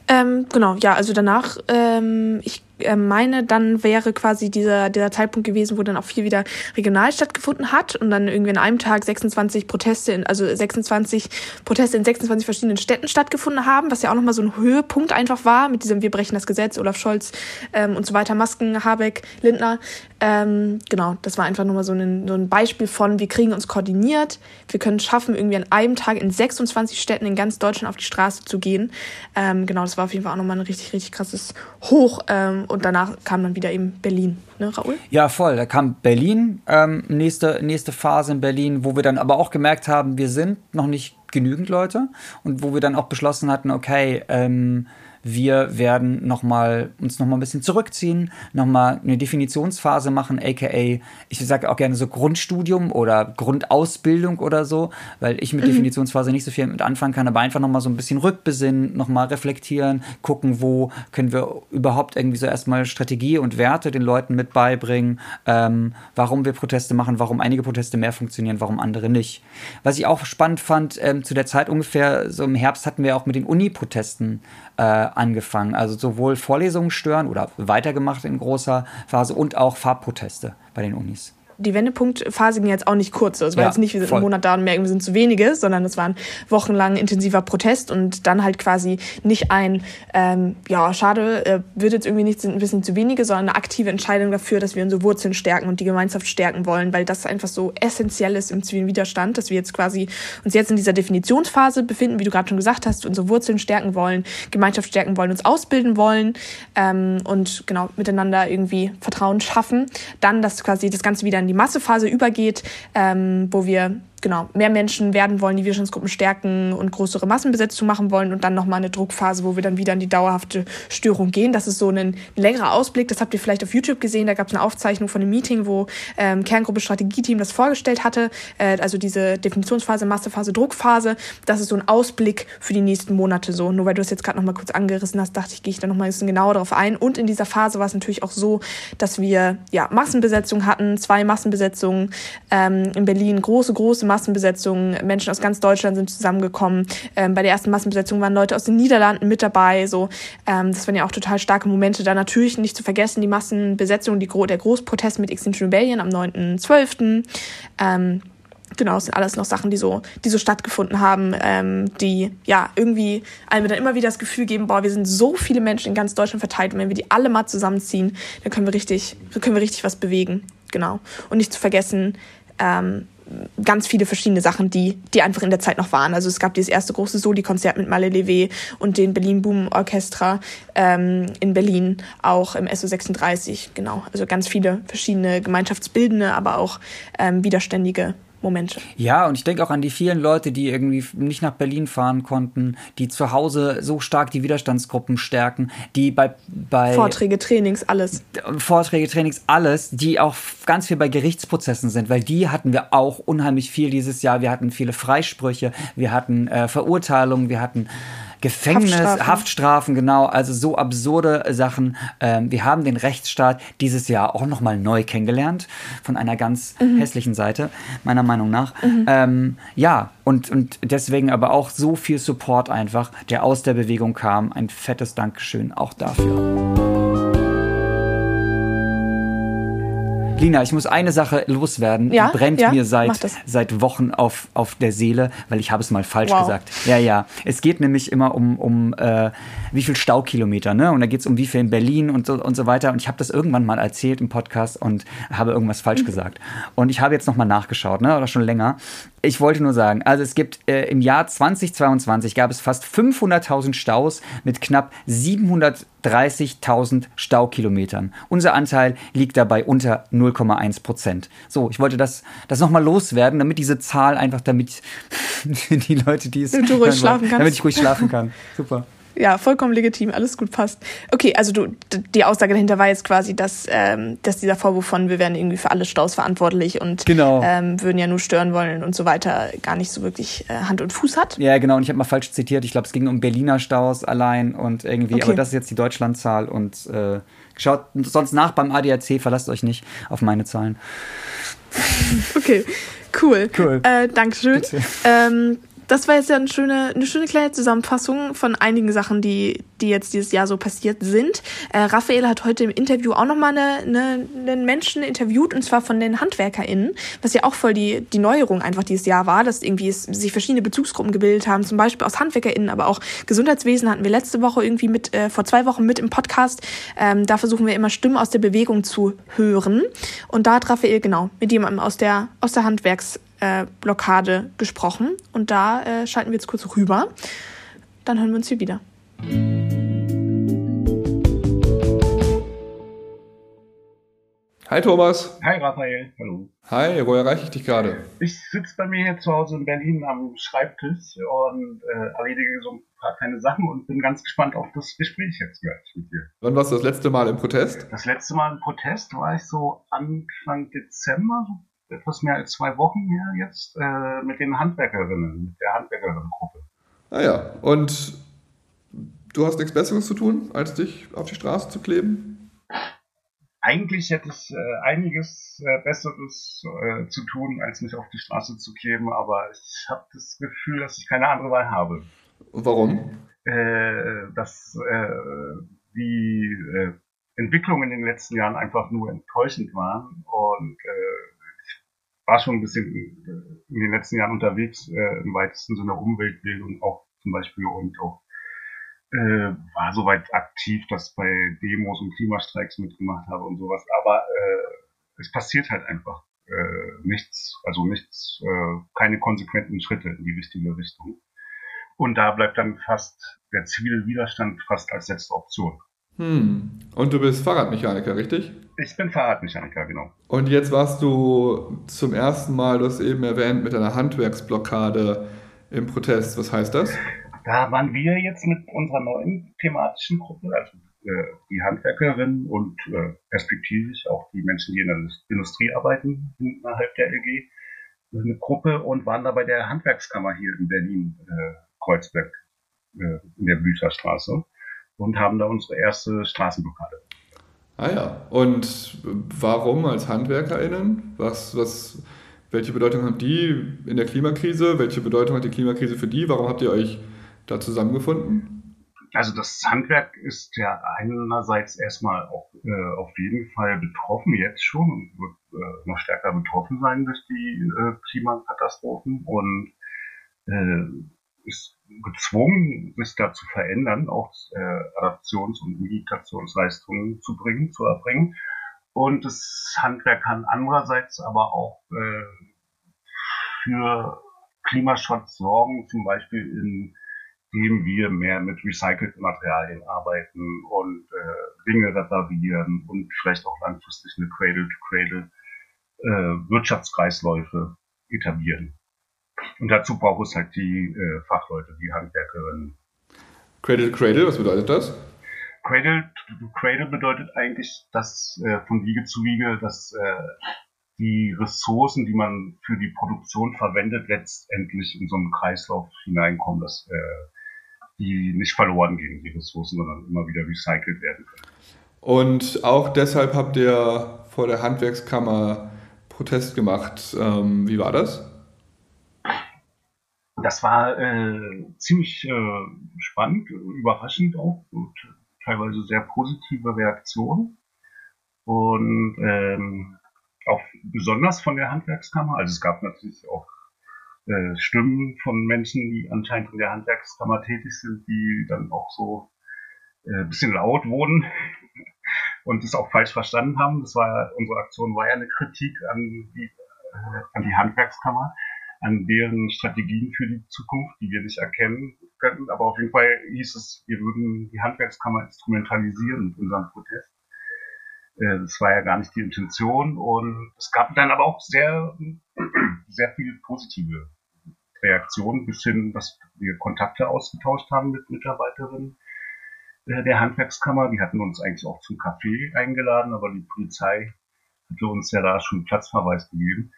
Ähm, genau, ja, also danach, ähm, ich meine, dann wäre quasi dieser, dieser Zeitpunkt gewesen, wo dann auch viel wieder regional stattgefunden hat und dann irgendwie an einem Tag 26 Proteste, in, also 26 Proteste in 26 verschiedenen Städten stattgefunden haben, was ja auch nochmal so ein Höhepunkt einfach war mit diesem Wir brechen das Gesetz, Olaf Scholz ähm, und so weiter, Masken, Habeck, Lindner. Ähm, genau, das war einfach nochmal so ein, so ein Beispiel von, wir kriegen uns koordiniert, wir können schaffen, irgendwie an einem Tag in 26 Städten in ganz Deutschland auf die Straße zu gehen. Ähm, genau, das war auf jeden Fall auch nochmal ein richtig, richtig krasses Hoch. Ähm, und danach kam dann wieder eben Berlin, ne, Raoul? Ja, voll. Da kam Berlin, ähm, nächste, nächste Phase in Berlin, wo wir dann aber auch gemerkt haben, wir sind noch nicht genügend Leute und wo wir dann auch beschlossen hatten, okay, ähm, wir werden noch mal, uns noch mal ein bisschen zurückziehen, noch mal eine Definitionsphase machen, aka, ich sage auch gerne so Grundstudium oder Grundausbildung oder so, weil ich mit mhm. Definitionsphase nicht so viel mit anfangen kann, aber einfach noch mal so ein bisschen rückbesinnen, noch mal reflektieren, gucken, wo können wir überhaupt irgendwie so erstmal Strategie und Werte den Leuten mit beibringen, ähm, warum wir Proteste machen, warum einige Proteste mehr funktionieren, warum andere nicht. Was ich auch spannend fand, ähm, zu der Zeit ungefähr, so im Herbst hatten wir auch mit den Uni-Protesten äh, angefangen. Also sowohl Vorlesungen stören oder weitergemacht in großer Phase und auch Farbproteste bei den Unis die Wendepunktphase ging jetzt auch nicht kurz. Es war ja, jetzt nicht, wir sind einen Monat da und merken, wir sind zu wenige, sondern es war ein wochenlang intensiver Protest und dann halt quasi nicht ein, ähm, ja, schade, äh, wird jetzt irgendwie nicht ein bisschen zu wenige, sondern eine aktive Entscheidung dafür, dass wir unsere Wurzeln stärken und die Gemeinschaft stärken wollen, weil das einfach so essentiell ist im zivilen Widerstand, dass wir jetzt quasi uns jetzt in dieser Definitionsphase befinden, wie du gerade schon gesagt hast, unsere Wurzeln stärken wollen, Gemeinschaft stärken wollen, uns ausbilden wollen ähm, und genau miteinander irgendwie Vertrauen schaffen. Dann, dass quasi das Ganze wieder in die Massephase übergeht, ähm, wo wir genau, mehr Menschen werden wollen, die Widerstandsgruppen stärken und größere Massenbesetzung machen wollen und dann nochmal eine Druckphase, wo wir dann wieder in die dauerhafte Störung gehen. Das ist so ein längerer Ausblick, das habt ihr vielleicht auf YouTube gesehen, da gab es eine Aufzeichnung von einem Meeting, wo ähm, Kerngruppe Strategieteam das vorgestellt hatte, äh, also diese Definitionsphase, Massephase, Druckphase, das ist so ein Ausblick für die nächsten Monate so. Nur weil du es jetzt gerade nochmal kurz angerissen hast, dachte ich, gehe ich da nochmal ein bisschen genauer darauf ein. Und in dieser Phase war es natürlich auch so, dass wir ja Massenbesetzung hatten, zwei Massenbesetzungen ähm, in Berlin, große, große Massenbesetzung. Menschen aus ganz Deutschland sind zusammengekommen. Ähm, bei der ersten Massenbesetzung waren Leute aus den Niederlanden mit dabei. So, ähm, das waren ja auch total starke Momente. Da natürlich nicht zu vergessen die Massenbesetzung, die, der Großprotest mit Extinction Rebellion am 9.12. Ähm, genau, das sind alles noch Sachen, die so, die so stattgefunden haben, ähm, die ja irgendwie einem dann immer wieder das Gefühl geben, boah, wir sind so viele Menschen in ganz Deutschland verteilt und wenn wir die alle mal zusammenziehen, dann können wir richtig, können wir richtig was bewegen. Genau. Und nicht zu vergessen, ähm, ganz viele verschiedene Sachen, die, die einfach in der Zeit noch waren. Also es gab dieses erste große Soli-Konzert mit Malle Levé und den Berlin Boom Orchestra ähm, in Berlin, auch im SO36, genau. Also ganz viele verschiedene gemeinschaftsbildende, aber auch ähm, widerständige Momente. Ja, und ich denke auch an die vielen Leute, die irgendwie nicht nach Berlin fahren konnten, die zu Hause so stark die Widerstandsgruppen stärken, die bei, bei Vorträge, Trainings, alles. Vorträge, Trainings, alles, die auch ganz viel bei Gerichtsprozessen sind, weil die hatten wir auch unheimlich viel dieses Jahr. Wir hatten viele Freisprüche, wir hatten äh, Verurteilungen, wir hatten Gefängnis, Haftstrafen. Haftstrafen. genau, also so absurde Sachen. Ähm, wir haben den Rechtsstaat dieses Jahr auch nochmal neu kennengelernt, von einer ganz mhm. hässlichen Seite, meiner Meinung nach. Mhm. Ähm, ja, und, und deswegen aber auch so viel Support einfach, der aus der Bewegung kam. Ein fettes Dankeschön auch dafür. Lina, ich muss eine Sache loswerden. Ja? Die brennt ja? mir seit, seit Wochen auf, auf der Seele, weil ich habe es mal falsch wow. gesagt. Ja, ja. Es geht nämlich immer um, um äh, wie viel Staukilometer, ne? Und da geht es um wie viel in Berlin und so, und so weiter. Und ich habe das irgendwann mal erzählt im Podcast und habe irgendwas falsch mhm. gesagt. Und ich habe jetzt nochmal nachgeschaut, ne? Oder schon länger. Ich wollte nur sagen, also es gibt äh, im Jahr 2022 gab es fast 500.000 Staus mit knapp 730.000 Staukilometern. Unser Anteil liegt dabei unter 0,1 Prozent. So, ich wollte das, das nochmal loswerden, damit diese Zahl einfach, damit *laughs* die Leute, die es. Damit du ruhig schlafen kannst. Damit ich ruhig schlafen kann. *laughs* Super. Ja, vollkommen legitim, alles gut passt. Okay, also du, die Aussage dahinter war jetzt quasi, dass, ähm, dass dieser Vorwurf von, wir wären irgendwie für alle Staus verantwortlich und genau. ähm, würden ja nur stören wollen und so weiter, gar nicht so wirklich äh, Hand und Fuß hat. Ja, genau, und ich habe mal falsch zitiert, ich glaube, es ging um Berliner Staus allein und irgendwie, okay. aber das ist jetzt die Deutschlandzahl und äh, schaut sonst nach beim ADAC, verlasst euch nicht auf meine Zahlen. *laughs* okay, cool. Cool. Äh, Dankeschön. Das war jetzt ja eine schöne, eine schöne kleine Zusammenfassung von einigen Sachen, die, die jetzt dieses Jahr so passiert sind. Äh, Raphael hat heute im Interview auch nochmal eine, eine, einen Menschen interviewt, und zwar von den HandwerkerInnen, was ja auch voll die, die Neuerung einfach dieses Jahr war, dass irgendwie es, sich verschiedene Bezugsgruppen gebildet haben, zum Beispiel aus HandwerkerInnen, aber auch Gesundheitswesen hatten wir letzte Woche irgendwie mit, äh, vor zwei Wochen mit im Podcast. Ähm, da versuchen wir immer Stimmen aus der Bewegung zu hören. Und da hat Raphael genau mit jemandem aus der, aus der Handwerks- äh, Blockade gesprochen. Und da äh, schalten wir jetzt kurz rüber. Dann hören wir uns hier wieder. Hi Thomas. Hi Raphael. Hallo. Hi, wo erreiche ich dich gerade? Ich sitze bei mir hier zu Hause in Berlin am Schreibtisch und äh, erledige so ein paar kleine Sachen und bin ganz gespannt auf das Gespräch jetzt gleich mit dir. Wann warst du das letzte Mal im Protest? Das letzte Mal im Protest war ich so Anfang Dezember, etwas mehr als zwei Wochen her jetzt äh, mit den Handwerkerinnen, mit der Handwerkerinnengruppe. Ah ja, und du hast nichts Besseres zu tun, als dich auf die Straße zu kleben? Eigentlich hätte ich äh, einiges äh, Besseres äh, zu tun, als mich auf die Straße zu kleben, aber ich habe das Gefühl, dass ich keine andere Wahl habe. Warum? Äh, dass äh, die Entwicklungen in den letzten Jahren einfach nur enttäuschend waren und war schon ein bisschen in den letzten Jahren unterwegs, äh, im weitesten Sinne Umweltbildung auch zum Beispiel und auch äh, war soweit aktiv, dass bei Demos und Klimastreiks mitgemacht habe und sowas. Aber äh, es passiert halt einfach äh, nichts, also nichts, äh, keine konsequenten Schritte in die richtige Richtung. Und da bleibt dann fast der zivile Widerstand fast als letzte Option. Hm. Und du bist Fahrradmechaniker, richtig? Ich bin Fahrradmechaniker, genau. Und jetzt warst du zum ersten Mal, du hast eben erwähnt, mit einer Handwerksblockade im Protest. Was heißt das? Da waren wir jetzt mit unserer neuen thematischen Gruppe, also äh, die Handwerkerinnen und äh, perspektivisch auch die Menschen, die in der Industrie arbeiten, innerhalb der LG, eine Gruppe und waren da bei der Handwerkskammer hier in Berlin, äh, Kreuzberg, äh, in der Blücherstraße und haben da unsere erste Straßenblockade. Ah ja, und warum als HandwerkerInnen? Was, was, welche Bedeutung haben die in der Klimakrise? Welche Bedeutung hat die Klimakrise für die? Warum habt ihr euch da zusammengefunden? Also das Handwerk ist ja einerseits erstmal auch äh, auf jeden Fall betroffen jetzt schon und wird äh, noch stärker betroffen sein durch die äh, Klimakatastrophen und äh, ist gezwungen, sich da zu verändern, auch äh, Adaptions- und Meditationsleistungen zu bringen, zu erbringen. Und das Handwerk kann andererseits aber auch äh, für Klimaschutz sorgen, zum Beispiel indem wir mehr mit recycelten Materialien arbeiten und äh, Dinge reparieren und vielleicht auch langfristig eine Cradle-to-Cradle äh, Wirtschaftskreisläufe etablieren. Und dazu braucht es halt die äh, Fachleute, die Handwerkerinnen. Cradle to Cradle, was bedeutet das? Cradle to Cradle bedeutet eigentlich, dass äh, von Wiege zu Wiege, dass äh, die Ressourcen, die man für die Produktion verwendet, letztendlich in so einen Kreislauf hineinkommen, dass äh, die nicht verloren gehen, die Ressourcen, sondern immer wieder recycelt werden können. Und auch deshalb habt ihr vor der Handwerkskammer Protest gemacht. Ähm, wie war das? Das war äh, ziemlich äh, spannend, überraschend auch und teilweise sehr positive Reaktionen. Und ähm, auch besonders von der Handwerkskammer. Also es gab natürlich auch äh, Stimmen von Menschen, die anscheinend in der Handwerkskammer tätig sind, die dann auch so äh, bisschen laut wurden *laughs* und das auch falsch verstanden haben. Das war unsere Aktion war ja eine Kritik an die, äh, an die Handwerkskammer, an deren Strategien für die Zukunft, die wir nicht erkennen können. Aber auf jeden Fall hieß es, wir würden die Handwerkskammer instrumentalisieren mit unserem Protest. Äh, das war ja gar nicht die Intention und es gab dann aber auch sehr, *clears throat* sehr viele positive Reaktionen bis hin, dass wir Kontakte ausgetauscht haben mit Mitarbeiterinnen äh, der Handwerkskammer. Die hatten uns eigentlich auch zum Café eingeladen, aber die Polizei hatte uns ja da schon Platzverweis gegeben.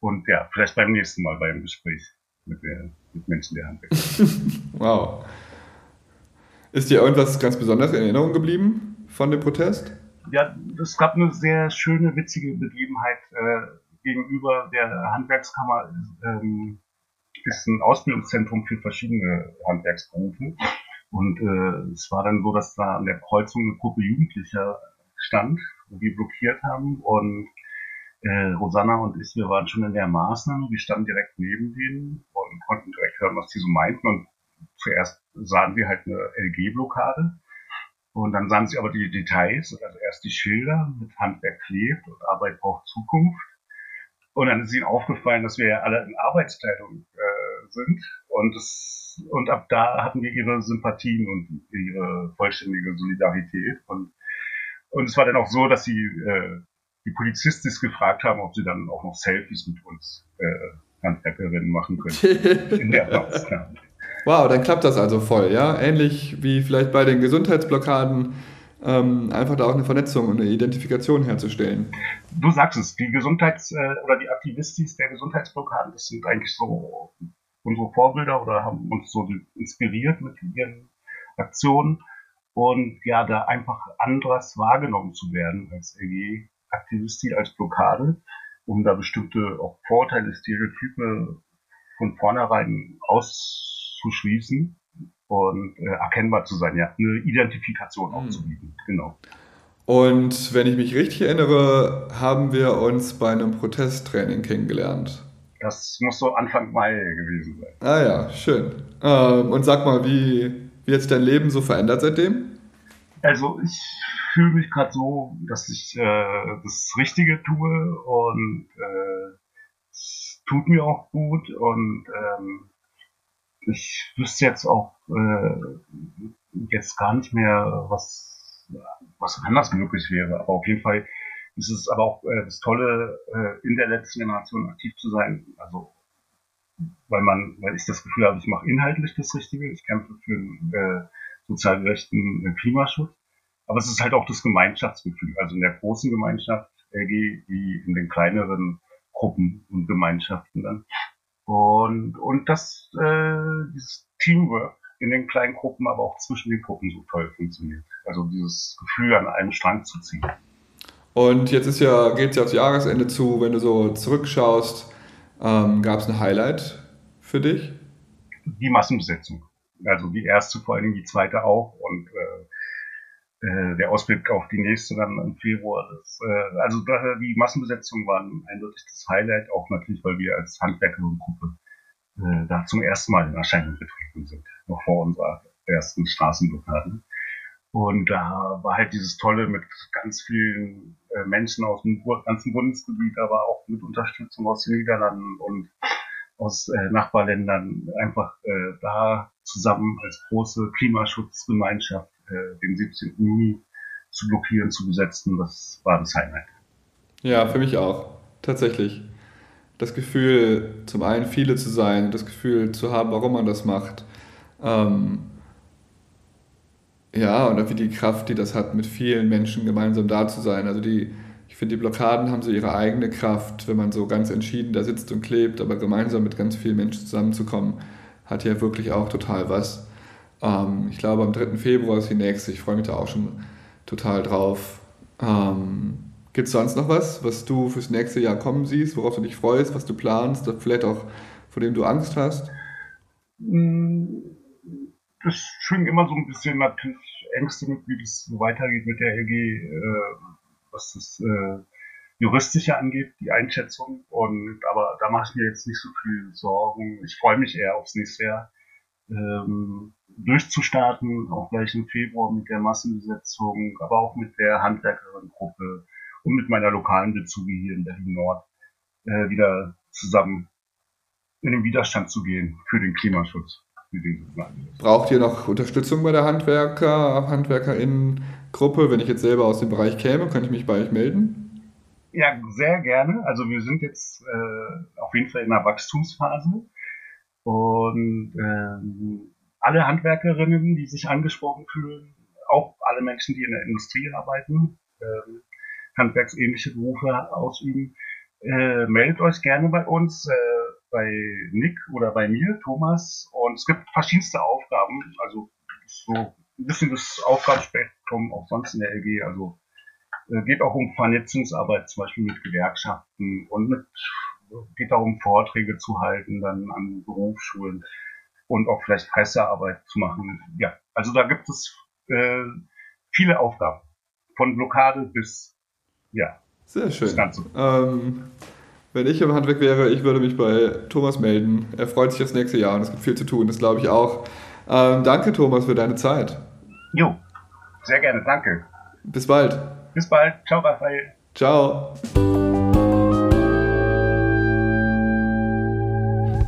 Und ja, vielleicht beim nächsten Mal beim Gespräch mit, der, mit Menschen der Handwerkskammer. *laughs* wow. Ist dir irgendwas ganz Besonderes in Erinnerung geblieben von dem Protest? Ja, es gab eine sehr schöne, witzige Begebenheit äh, gegenüber der Handwerkskammer. Ähm, ist ein Ausbildungszentrum für verschiedene Handwerksberufe. Und äh, es war dann so, dass da an der Kreuzung eine Gruppe Jugendlicher stand, wo wir blockiert haben. Und äh, Rosanna und ich, wir waren schon in der Maßnahme, wir standen direkt neben denen und konnten direkt hören, was die so meinten. Und zuerst sahen wir halt eine LG-Blockade. Und dann sahen sie aber die Details, also erst die Schilder mit Handwerk klebt und Arbeit braucht Zukunft. Und dann ist ihnen aufgefallen, dass wir ja alle in Arbeitskleidung äh, sind. Und, das, und ab da hatten wir ihre Sympathien und ihre vollständige Solidarität. Und, und es war dann auch so, dass sie äh, die Polizistis gefragt haben, ob sie dann auch noch Selfies mit uns äh, Handwerkerinnen machen können. *laughs* in der Wow, dann klappt das also voll, ja? Ähnlich wie vielleicht bei den Gesundheitsblockaden ähm, einfach da auch eine Vernetzung und eine Identifikation herzustellen. Du sagst es, die Gesundheits- äh, oder die Aktivistis der Gesundheitsblockaden, das sind eigentlich so unsere Vorbilder oder haben uns so inspiriert mit ihren Aktionen. Und ja, da einfach anders wahrgenommen zu werden als LG-Aktivisti, als Blockade, um da bestimmte auch Vorteile, Stereotype von vornherein auszuschließen und äh, erkennbar zu sein, ja, eine Identifikation auch mhm. zu bieten, genau. Und wenn ich mich richtig erinnere, haben wir uns bei einem Protesttraining kennengelernt. Das muss so Anfang Mai gewesen sein. Ah ja, schön. Ähm, und sag mal, wie, wie hat sich dein Leben so verändert seitdem? Also ich fühle mich gerade so, dass ich äh, das Richtige tue und äh, es tut mir auch gut und ähm, ich wüsste jetzt auch äh, jetzt gar nicht mehr, was, was anders möglich wäre. Aber auf jeden Fall ist es aber auch äh, das Tolle, äh, in der letzten Generation aktiv zu sein. Also weil man, weil ich das Gefühl habe, ich mache inhaltlich das Richtige. Ich kämpfe für äh, sozial gerechten äh, Klimaschutz. Aber es ist halt auch das Gemeinschaftsgefühl. Also in der großen Gemeinschaft LG wie in den kleineren Gruppen und Gemeinschaften dann. Und, und dass äh, dieses Teamwork in den kleinen Gruppen, aber auch zwischen den Gruppen so toll funktioniert. Also dieses Gefühl, an einem Strang zu ziehen. Und jetzt ist ja, geht es ja aufs Jahresende zu, wenn du so zurückschaust, ähm, gab es ein Highlight für dich? Die Massenbesetzung. Also die erste, vor allem die zweite auch. Und äh, äh, der Ausblick auf die nächste dann im Februar. Das, äh, also die Massenbesetzungen waren eindeutig das Highlight, auch natürlich, weil wir als Handwerkergruppe äh, da zum ersten Mal in Erscheinung getreten sind, noch vor unserer ersten Straßenblockade. Und da war halt dieses Tolle mit ganz vielen äh, Menschen aus dem ganzen Bundesgebiet, aber auch mit Unterstützung aus den Niederlanden und aus äh, Nachbarländern einfach äh, da zusammen als große Klimaschutzgemeinschaft äh, den 17. Juni zu blockieren, zu besetzen, das war das Highlight. Ja, für mich auch, tatsächlich. Das Gefühl, zum einen viele zu sein, das Gefühl zu haben, warum man das macht. Ähm, ja, und wie die Kraft, die das hat, mit vielen Menschen gemeinsam da zu sein. Also die, ich finde, die Blockaden haben so ihre eigene Kraft, wenn man so ganz entschieden da sitzt und klebt, aber gemeinsam mit ganz vielen Menschen zusammenzukommen, hat ja wirklich auch total was. Ähm, ich glaube, am 3. Februar ist die nächste. Ich freue mich da auch schon total drauf. Ähm, Gibt es sonst noch was, was du fürs nächste Jahr kommen siehst, worauf du dich freust, was du planst, vielleicht auch vor dem du Angst hast? Mm, das schwingen immer so ein bisschen natürlich Ängste wie das so weitergeht mit der LG, äh, was das äh, Juristische angeht, die Einschätzung. Und aber da mache ich mir jetzt nicht so viel Sorgen. Ich freue mich eher aufs nächste Jahr. Ähm, durchzustarten, auch gleich im Februar mit der Massenbesetzung, aber auch mit der Handwerkerin-Gruppe und mit meiner lokalen Bezüge hier in Berlin Nord äh, wieder zusammen in den Widerstand zu gehen für den Klimaschutz. Braucht ihr noch Unterstützung bei der Handwerker, HandwerkerInnen-Gruppe? Wenn ich jetzt selber aus dem Bereich käme, könnte ich mich bei euch melden? Ja, sehr gerne. Also wir sind jetzt äh, auf jeden Fall in einer Wachstumsphase und ähm, alle Handwerkerinnen, die sich angesprochen fühlen, auch alle Menschen, die in der Industrie arbeiten, ähm, handwerksähnliche Berufe ausüben, äh, meldet euch gerne bei uns, äh, bei Nick oder bei mir, Thomas. Und es gibt verschiedenste Aufgaben, also so ein bisschen das Aufgabenspektrum auch sonst in der LG. Also äh, geht auch um Vernetzungsarbeit, zum Beispiel mit Gewerkschaften und mit, geht darum, Vorträge zu halten, dann an Berufsschulen und auch vielleicht Pressearbeit zu machen. Ja, also da gibt es äh, viele Aufgaben. Von Blockade bis, ja. Sehr schön. Das Ganze. Ähm, wenn ich im Handwerk wäre, ich würde mich bei Thomas melden. Er freut sich aufs nächste Jahr und es gibt viel zu tun, das glaube ich auch. Ähm, danke, Thomas, für deine Zeit. Jo, sehr gerne, danke. Bis bald. Bis bald. Ciao, Raphael. Ciao.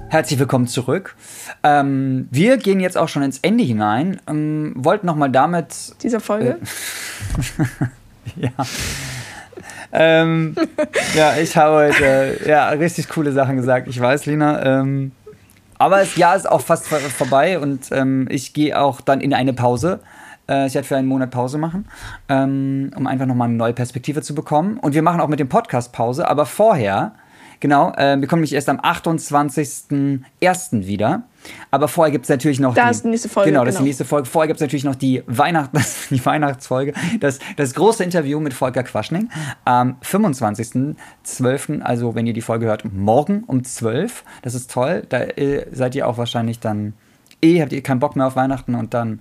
Herzlich willkommen zurück. Ähm, wir gehen jetzt auch schon ins Ende hinein. Ähm, wollten nochmal damit. Dieser Folge? Äh, *laughs* ja. Ähm, ja, ich habe heute ja, richtig coole Sachen gesagt. Ich weiß, Lina. Ähm, aber das Jahr ist auch fast vor vorbei und ähm, ich gehe auch dann in eine Pause. Äh, ich werde für einen Monat Pause machen, ähm, um einfach nochmal eine neue Perspektive zu bekommen. Und wir machen auch mit dem Podcast Pause. Aber vorher Genau, äh, wir kommen nämlich erst am 28.01. wieder. Aber vorher gibt es natürlich noch. Da die, ist die nächste Folge. Genau, das genau. ist die nächste Folge. Vorher gibt es natürlich noch die, Weihnacht, *laughs* die Weihnachtsfolge. Das, das große Interview mit Volker Quaschning am 25.12. Also, wenn ihr die Folge hört, morgen um 12. Das ist toll. Da äh, seid ihr auch wahrscheinlich dann. Eh, habt ihr keinen Bock mehr auf Weihnachten und dann,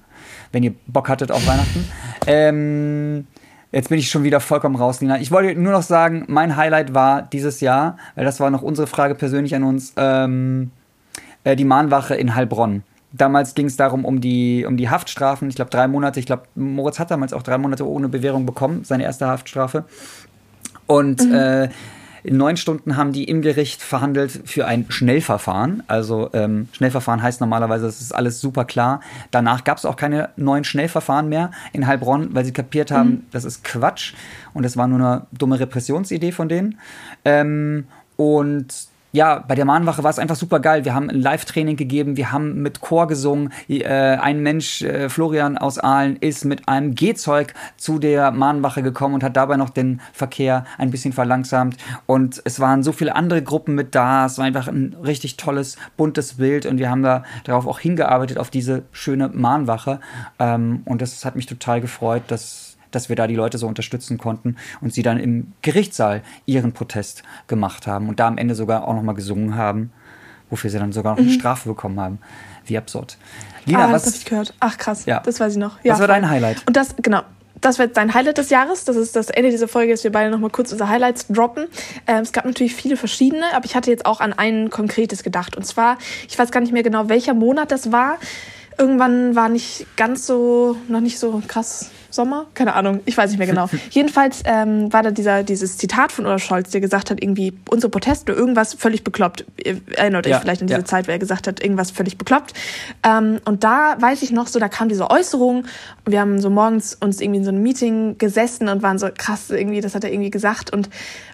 wenn ihr Bock hattet auf Weihnachten. Ähm. Jetzt bin ich schon wieder vollkommen raus, Lina. Ich wollte nur noch sagen, mein Highlight war dieses Jahr, weil das war noch unsere Frage persönlich an uns, ähm, äh, die Mahnwache in Heilbronn. Damals ging es darum, um die, um die Haftstrafen. Ich glaube, drei Monate. Ich glaube, Moritz hat damals auch drei Monate ohne Bewährung bekommen, seine erste Haftstrafe. Und mhm. äh, in neun Stunden haben die im Gericht verhandelt für ein Schnellverfahren. Also ähm, Schnellverfahren heißt normalerweise, das ist alles super klar. Danach gab es auch keine neuen Schnellverfahren mehr in Heilbronn, weil sie kapiert haben, mhm. das ist Quatsch und das war nur eine dumme Repressionsidee von denen. Ähm, und ja, bei der Mahnwache war es einfach super geil. Wir haben ein Live-Training gegeben, wir haben mit Chor gesungen. Äh, ein Mensch, äh, Florian aus Aalen, ist mit einem Gehzeug zu der Mahnwache gekommen und hat dabei noch den Verkehr ein bisschen verlangsamt. Und es waren so viele andere Gruppen mit da. Es war einfach ein richtig tolles, buntes Bild und wir haben da darauf auch hingearbeitet, auf diese schöne Mahnwache. Ähm, und das hat mich total gefreut, dass dass wir da die Leute so unterstützen konnten und sie dann im Gerichtssaal ihren Protest gemacht haben und da am Ende sogar auch nochmal gesungen haben, wofür sie dann sogar noch eine mhm. Strafe bekommen haben. Wie absurd. Lina, ah, was? Das habe ich gehört. Ach krass, ja. das weiß ich noch. Ja, was war dein Highlight? Und das, genau, das wird dein Highlight des Jahres. Das ist das Ende dieser Folge, dass wir beide nochmal kurz unsere Highlights droppen. Ähm, es gab natürlich viele verschiedene, aber ich hatte jetzt auch an ein konkretes gedacht. Und zwar, ich weiß gar nicht mehr genau, welcher Monat das war. Irgendwann war nicht ganz so, noch nicht so krass Sommer? Keine Ahnung, ich weiß nicht mehr genau. *laughs* Jedenfalls ähm, war da dieser, dieses Zitat von Olaf Scholz, der gesagt hat, irgendwie unsere Proteste, irgendwas völlig bekloppt. Erinnert euch ja, vielleicht an diese ja. Zeit, wo er gesagt hat, irgendwas völlig bekloppt. Ähm, und da weiß ich noch so, da kam diese Äußerung. Wir haben so morgens uns irgendwie in so einem Meeting gesessen und waren so krass, irgendwie, das hat er irgendwie gesagt. Und,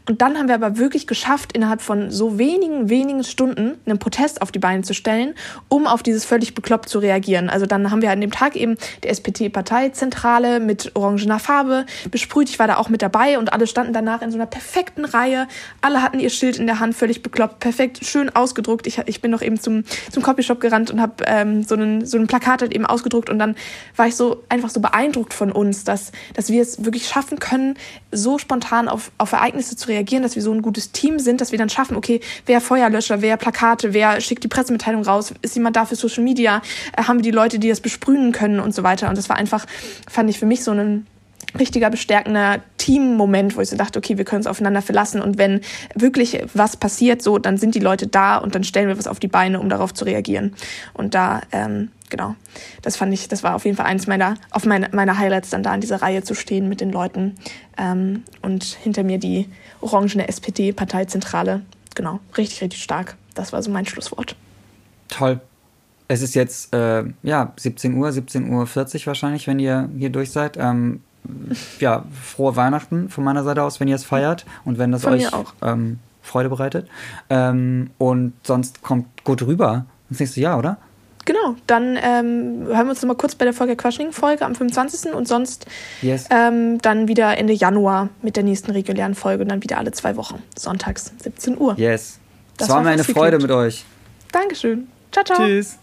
und dann haben wir aber wirklich geschafft, innerhalb von so wenigen, wenigen Stunden einen Protest auf die Beine zu stellen, um auf dieses völlig bekloppt zu reagieren. Also dann haben wir an dem Tag eben die SPT-Parteizentrale mit orangener Farbe besprüht. Ich war da auch mit dabei und alle standen danach in so einer perfekten Reihe. Alle hatten ihr Schild in der Hand, völlig bekloppt, perfekt, schön ausgedruckt. Ich, ich bin noch eben zum, zum Copyshop gerannt und habe ähm, so, einen, so ein Plakat halt eben ausgedruckt und dann war ich so einfach so beeindruckt von uns, dass, dass wir es wirklich schaffen können, so spontan auf, auf Ereignisse zu reagieren, dass wir so ein gutes Team sind, dass wir dann schaffen, okay, wer Feuerlöscher, wer Plakate, wer schickt die Pressemitteilung raus, ist jemand da für Social Media, äh, haben wir die Leute, die das besprühen können und so weiter. Und das war einfach, fand ich für mich so ein richtiger bestärkender Team-Moment, wo ich so dachte, okay, wir können uns aufeinander verlassen und wenn wirklich was passiert, so, dann sind die Leute da und dann stellen wir was auf die Beine, um darauf zu reagieren. Und da, ähm, genau, das fand ich, das war auf jeden Fall eins meiner, auf meine, meiner Highlights, dann da in dieser Reihe zu stehen mit den Leuten ähm, und hinter mir die orangene SPD-Parteizentrale. Genau, richtig, richtig stark. Das war so mein Schlusswort. Toll. Es ist jetzt äh, ja 17 Uhr, 17.40 Uhr wahrscheinlich, wenn ihr hier durch seid. Ähm, ja, frohe Weihnachten von meiner Seite aus, wenn ihr es feiert und wenn das von euch ähm, Freude bereitet. Ähm, und sonst kommt gut rüber ins nächste Jahr, oder? Genau, dann ähm, hören wir uns nochmal kurz bei der Folge Quaschning-Folge am 25. und sonst yes. ähm, dann wieder Ende Januar mit der nächsten regulären Folge und dann wieder alle zwei Wochen, sonntags 17 Uhr. Yes. Das, das war, war mir eine Freude mit euch. Dankeschön. Ciao, ciao. Tschüss.